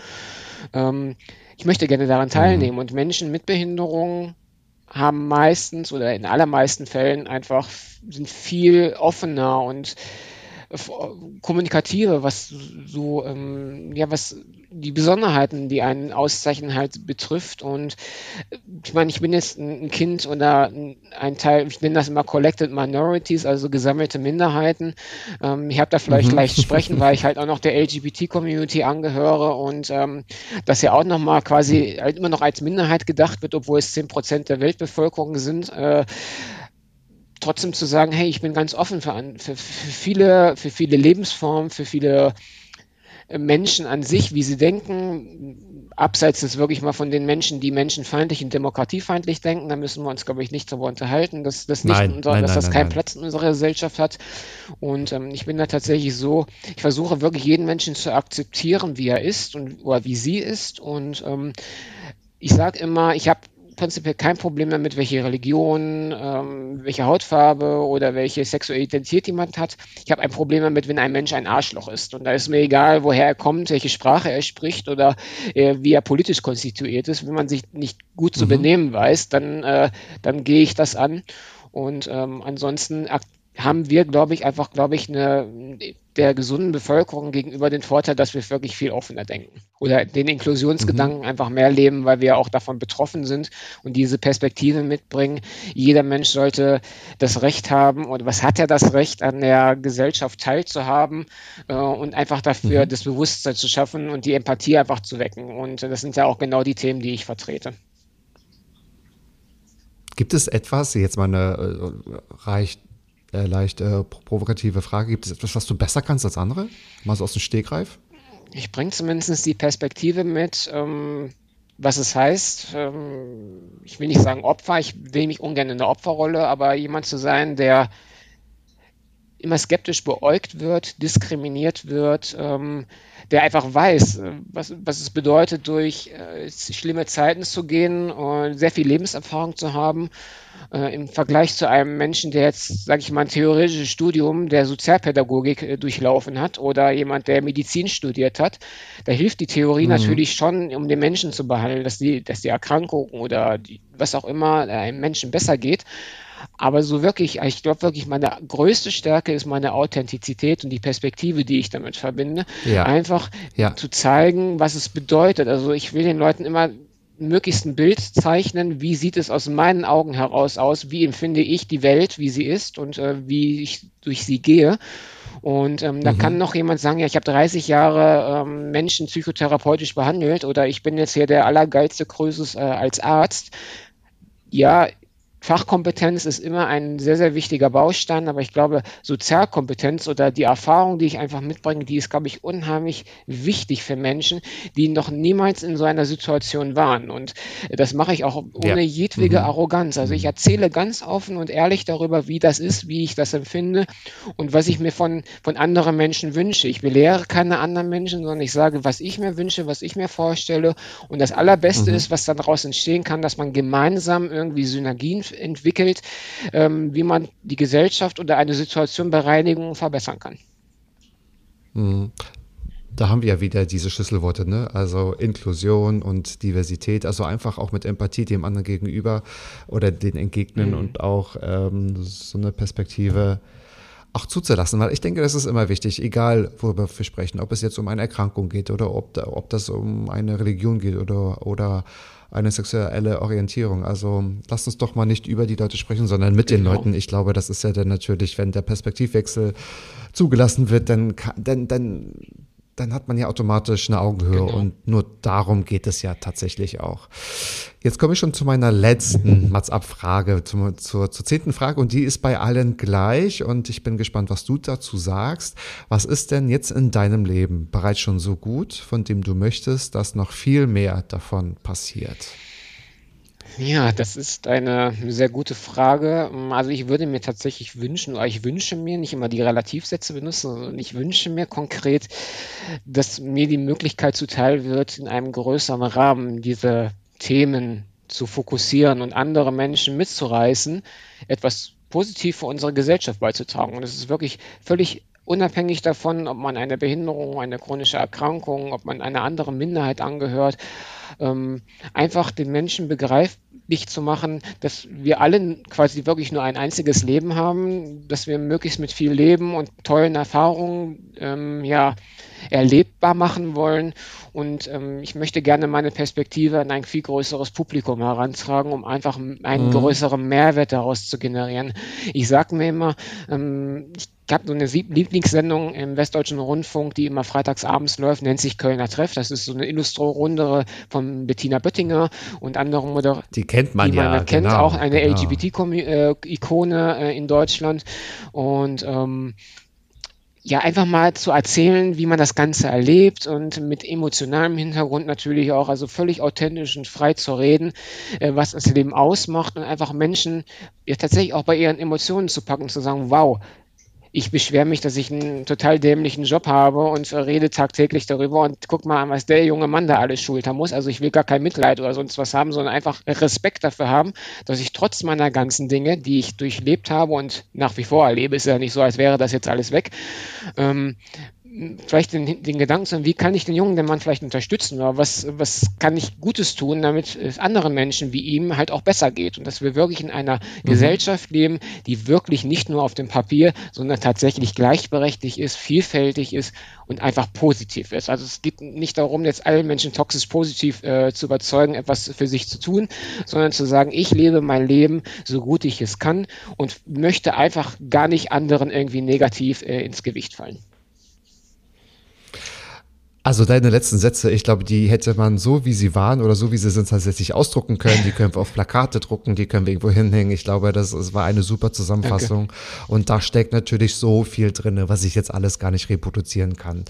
Speaker 2: Ähm, ich möchte gerne daran teilnehmen und Menschen mit Behinderung haben meistens oder in allermeisten Fällen einfach sind viel offener und kommunikativer, was so ähm, ja was die Besonderheiten, die einen auszeichnen, halt betrifft. Und äh, ich meine, ich bin jetzt ein Kind oder ein Teil, ich nenne das immer Collected Minorities, also gesammelte Minderheiten. Ähm, ich habe da vielleicht leicht sprechen, weil ich halt auch noch der LGBT-Community angehöre und ähm, das ja auch nochmal quasi halt immer noch als Minderheit gedacht wird, obwohl es 10 Prozent der Weltbevölkerung sind. Äh, trotzdem zu sagen, hey, ich bin ganz offen für, für, für viele, für viele Lebensformen, für viele Menschen an sich, wie sie denken, abseits des wirklich mal von den Menschen, die menschenfeindlich und demokratiefeindlich denken, da müssen wir uns, glaube ich, nicht darüber unterhalten, dass das nicht
Speaker 1: Nein,
Speaker 2: unser,
Speaker 1: nein,
Speaker 2: dass
Speaker 1: nein,
Speaker 2: das keinen. Platz in unserer Gesellschaft hat. Und ähm, ich bin da tatsächlich so, ich versuche wirklich jeden Menschen zu akzeptieren, wie er ist und oder wie sie ist. Und ähm, ich sage immer, ich habe prinzipiell kein Problem damit, welche Religion, ähm, welche Hautfarbe oder welche sexuelle Identität jemand hat. Ich habe ein Problem damit, wenn ein Mensch ein Arschloch ist. Und da ist mir egal, woher er kommt, welche Sprache er spricht oder äh, wie er politisch konstituiert ist. Wenn man sich nicht gut zu benehmen weiß, dann, äh, dann gehe ich das an. Und ähm, ansonsten haben wir, glaube ich, einfach, glaube ich, eine, der gesunden Bevölkerung gegenüber den Vorteil, dass wir wirklich viel offener denken. Oder den Inklusionsgedanken einfach mehr leben, weil wir auch davon betroffen sind und diese Perspektive mitbringen. Jeder Mensch sollte das Recht haben, oder was hat er das Recht, an der Gesellschaft teilzuhaben äh, und einfach dafür das Bewusstsein zu schaffen und die Empathie einfach zu wecken. Und das sind ja auch genau die Themen, die ich vertrete.
Speaker 1: Gibt es etwas, jetzt mal eine äh, reich, äh, leicht äh, provokative Frage, gibt es etwas, was du besser kannst als andere? Mal so aus dem Stegreif?
Speaker 2: Ich bringe zumindest die Perspektive mit, ähm, was es heißt. Ähm, ich will nicht sagen Opfer, ich will mich ungern in der Opferrolle, aber jemand zu sein, der immer skeptisch beäugt wird, diskriminiert wird, ähm, der einfach weiß, äh, was, was es bedeutet, durch äh, schlimme Zeiten zu gehen und sehr viel Lebenserfahrung zu haben. Äh, Im Vergleich zu einem Menschen, der jetzt, sage ich mal, ein theoretisches Studium der Sozialpädagogik äh, durchlaufen hat oder jemand, der Medizin studiert hat, da hilft die Theorie natürlich schon, um den Menschen zu behandeln, dass die, dass die Erkrankung oder die, was auch immer äh, einem Menschen besser geht. Aber so wirklich, ich glaube wirklich, meine größte Stärke ist meine Authentizität und die Perspektive, die ich damit verbinde.
Speaker 1: Ja.
Speaker 2: Einfach
Speaker 1: Ja.
Speaker 2: zu zeigen, was es bedeutet. Also ich will den Leuten immer möglichst ein Bild zeichnen, wie sieht es aus meinen Augen heraus aus, wie empfinde ich die Welt, wie sie ist und äh, wie ich durch sie gehe. Und ähm, da kann noch jemand sagen, ja, ich habe 30 Jahre ähm, Menschen psychotherapeutisch behandelt oder ich bin jetzt hier der allergeilste Krösus äh, als Arzt. Ja, Fachkompetenz ist immer ein sehr, sehr wichtiger Baustein, aber ich glaube, Sozialkompetenz oder die Erfahrung, die ich einfach mitbringe, die ist, glaube ich, unheimlich wichtig für Menschen, die noch niemals in so einer Situation waren. Und das mache ich auch ohne
Speaker 1: Ja.
Speaker 2: jedwege Arroganz. Also ich erzähle ganz offen und ehrlich darüber, wie das ist, wie ich das empfinde und was ich mir von, von anderen Menschen wünsche. Ich belehre keine anderen Menschen, sondern ich sage, was ich mir wünsche, was ich mir vorstelle. Und das Allerbeste ist, was dann daraus entstehen kann, dass man gemeinsam irgendwie Synergien entwickelt, ähm, wie man die Gesellschaft oder eine Situation bereinigen und verbessern kann.
Speaker 1: Da haben wir ja wieder diese Schlüsselworte, ne? Also Inklusion und Diversität, also einfach auch mit Empathie dem anderen gegenüber oder den entgegnen und auch ähm, so eine Perspektive, auch zuzulassen, weil ich denke, das ist immer wichtig, egal worüber wir sprechen, ob es jetzt um eine Erkrankung geht oder ob, ob das um eine Religion geht oder, oder eine sexuelle Orientierung. Also lasst uns doch mal nicht über die Leute sprechen, sondern mit den
Speaker 2: Genau.
Speaker 1: Leuten. Ich glaube, das ist ja dann natürlich, wenn der Perspektivwechsel zugelassen wird, dann, kann- dann, dann, dann hat man ja automatisch eine Augenhöhe
Speaker 2: Genau.
Speaker 1: und nur darum geht es ja tatsächlich auch. Jetzt komme ich schon zu meiner letzten Mats-Ab-Frage, zum, zur, zur zehnten Frage und die ist bei allen gleich und ich bin gespannt, was du dazu sagst. Was ist denn jetzt in deinem Leben bereits schon so gut, von dem du möchtest, dass noch viel mehr davon passiert?
Speaker 2: Ja, das ist eine sehr gute Frage. Also ich würde mir tatsächlich wünschen, oder ich wünsche mir, nicht immer die Relativsätze benutzen, sondern ich wünsche mir konkret, dass mir die Möglichkeit zuteil wird, in einem größeren Rahmen diese Themen zu fokussieren und andere Menschen mitzureißen, etwas positiv für unsere Gesellschaft beizutragen. Und es ist wirklich völlig unabhängig davon, ob man eine Behinderung, eine chronische Erkrankung, ob man einer anderen Minderheit angehört, ähm, einfach den Menschen begreiflich zu machen, dass wir alle quasi wirklich nur ein einziges Leben haben, dass wir möglichst mit viel Leben und tollen Erfahrungen ähm, ja, erlebbar machen wollen. Und ähm, ich möchte gerne meine Perspektive an ein viel größeres Publikum herantragen, um einfach einen größeren Mehrwert daraus zu generieren. Ich sage mir immer, ähm, ich habe so eine Lieblingssendung im Westdeutschen Rundfunk, die immer freitags abends läuft, nennt sich Kölner Treff. Das ist so eine Illustro-Runde von Bettina Böttinger und anderen Moder
Speaker 1: Die kennt man
Speaker 2: die
Speaker 1: ja.
Speaker 2: man kennt,
Speaker 1: genau,
Speaker 2: auch eine
Speaker 1: genau.
Speaker 2: LGBT-Ikone äh, in Deutschland. Und ähm, ja, einfach mal zu erzählen, wie man das Ganze erlebt und mit emotionalem Hintergrund natürlich auch, also völlig authentisch und frei zu reden, äh, was das Leben ausmacht und einfach Menschen ja tatsächlich auch bei ihren Emotionen zu packen und zu sagen, wow, ich beschwere mich, dass ich einen total dämlichen Job habe und rede tagtäglich darüber und guck mal an, was der junge Mann da alles schultern muss. Also ich will gar kein Mitleid oder sonst was haben, sondern einfach Respekt dafür haben, dass ich trotz meiner ganzen Dinge, die ich durchlebt habe und nach wie vor erlebe, ist ja nicht so, als wäre das jetzt alles weg, ähm, vielleicht den, den Gedanken zu haben, wie kann ich den jungen Mann vielleicht unterstützen oder was, was kann ich Gutes tun, damit es anderen Menschen wie ihm halt auch besser geht und dass wir wirklich in einer Gesellschaft leben, die wirklich nicht nur auf dem Papier, sondern tatsächlich gleichberechtigt ist, vielfältig ist und einfach positiv ist. Also es geht nicht darum, jetzt alle Menschen toxisch positiv äh, zu überzeugen, etwas für sich zu tun, sondern zu sagen, ich lebe mein Leben so gut ich es kann und möchte einfach gar nicht anderen irgendwie negativ äh, ins Gewicht fallen.
Speaker 1: Also deine letzten Sätze, ich glaube, die hätte man so, wie sie waren oder so, wie sie sind, tatsächlich ausdrucken können. Die können wir auf Plakate drucken, die können wir irgendwo hinhängen. Ich glaube, das, das war eine super Zusammenfassung. Und da steckt natürlich so viel drinne, was ich jetzt alles gar nicht reproduzieren kann.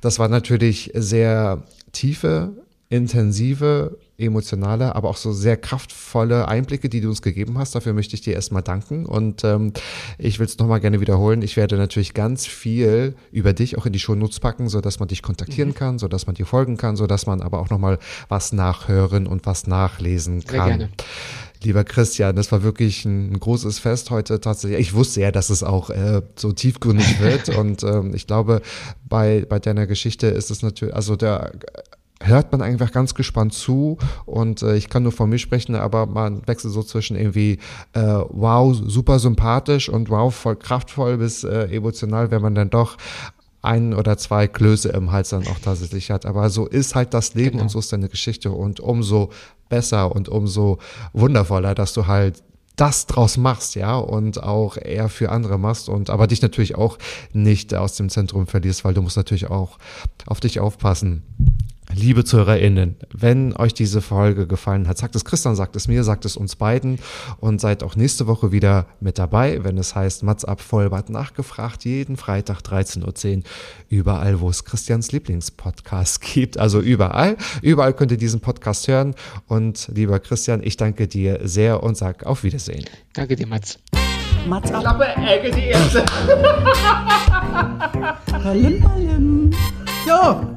Speaker 1: Das war natürlich sehr tiefe, intensive, emotionale, aber auch so sehr kraftvolle Einblicke, die du uns gegeben hast. Dafür möchte ich dir erstmal danken. Und ähm, ich will es nochmal gerne wiederholen. Ich werde natürlich ganz viel über dich auch in die Shownotes packen, sodass man dich kontaktieren kann, sodass man dir folgen kann, sodass man aber auch nochmal was nachhören und was nachlesen
Speaker 2: Sehr
Speaker 1: kann.
Speaker 2: gerne.
Speaker 1: Lieber Christian, das war wirklich ein großes Fest heute tatsächlich. Ich wusste ja, dass es auch äh, so tiefgründig wird und ähm, ich glaube, bei, bei deiner Geschichte ist es natürlich, also da hört man einfach ganz gespannt zu und äh, ich kann nur von mir sprechen, aber man wechselt so zwischen irgendwie äh, wow, super sympathisch und wow, voll kraftvoll bis äh, emotional, wenn man dann doch ein oder zwei Klöße im Hals dann auch tatsächlich hat. Aber so ist halt das Leben
Speaker 2: Genau.
Speaker 1: und so ist deine Geschichte und umso besser und umso wundervoller, dass du halt das draus machst, ja, und auch eher für andere machst und aber dich natürlich auch nicht aus dem Zentrum verlierst, weil du musst natürlich auch auf dich aufpassen. Liebe ZuhörerInnen, wenn euch diese Folge gefallen hat, sagt es Christian, sagt es mir, sagt es uns beiden und seid auch nächste Woche wieder mit dabei, wenn es heißt Mats ab Vollbart nachgefragt, jeden Freitag 13.10 Uhr, überall, wo es Christians Lieblingspodcast gibt, also überall, überall könnt ihr diesen Podcast hören und lieber Christian, ich danke dir sehr und sag auf Wiedersehen.
Speaker 2: Danke dir, Mats.
Speaker 3: Mats ab. Ballim, ballim. So,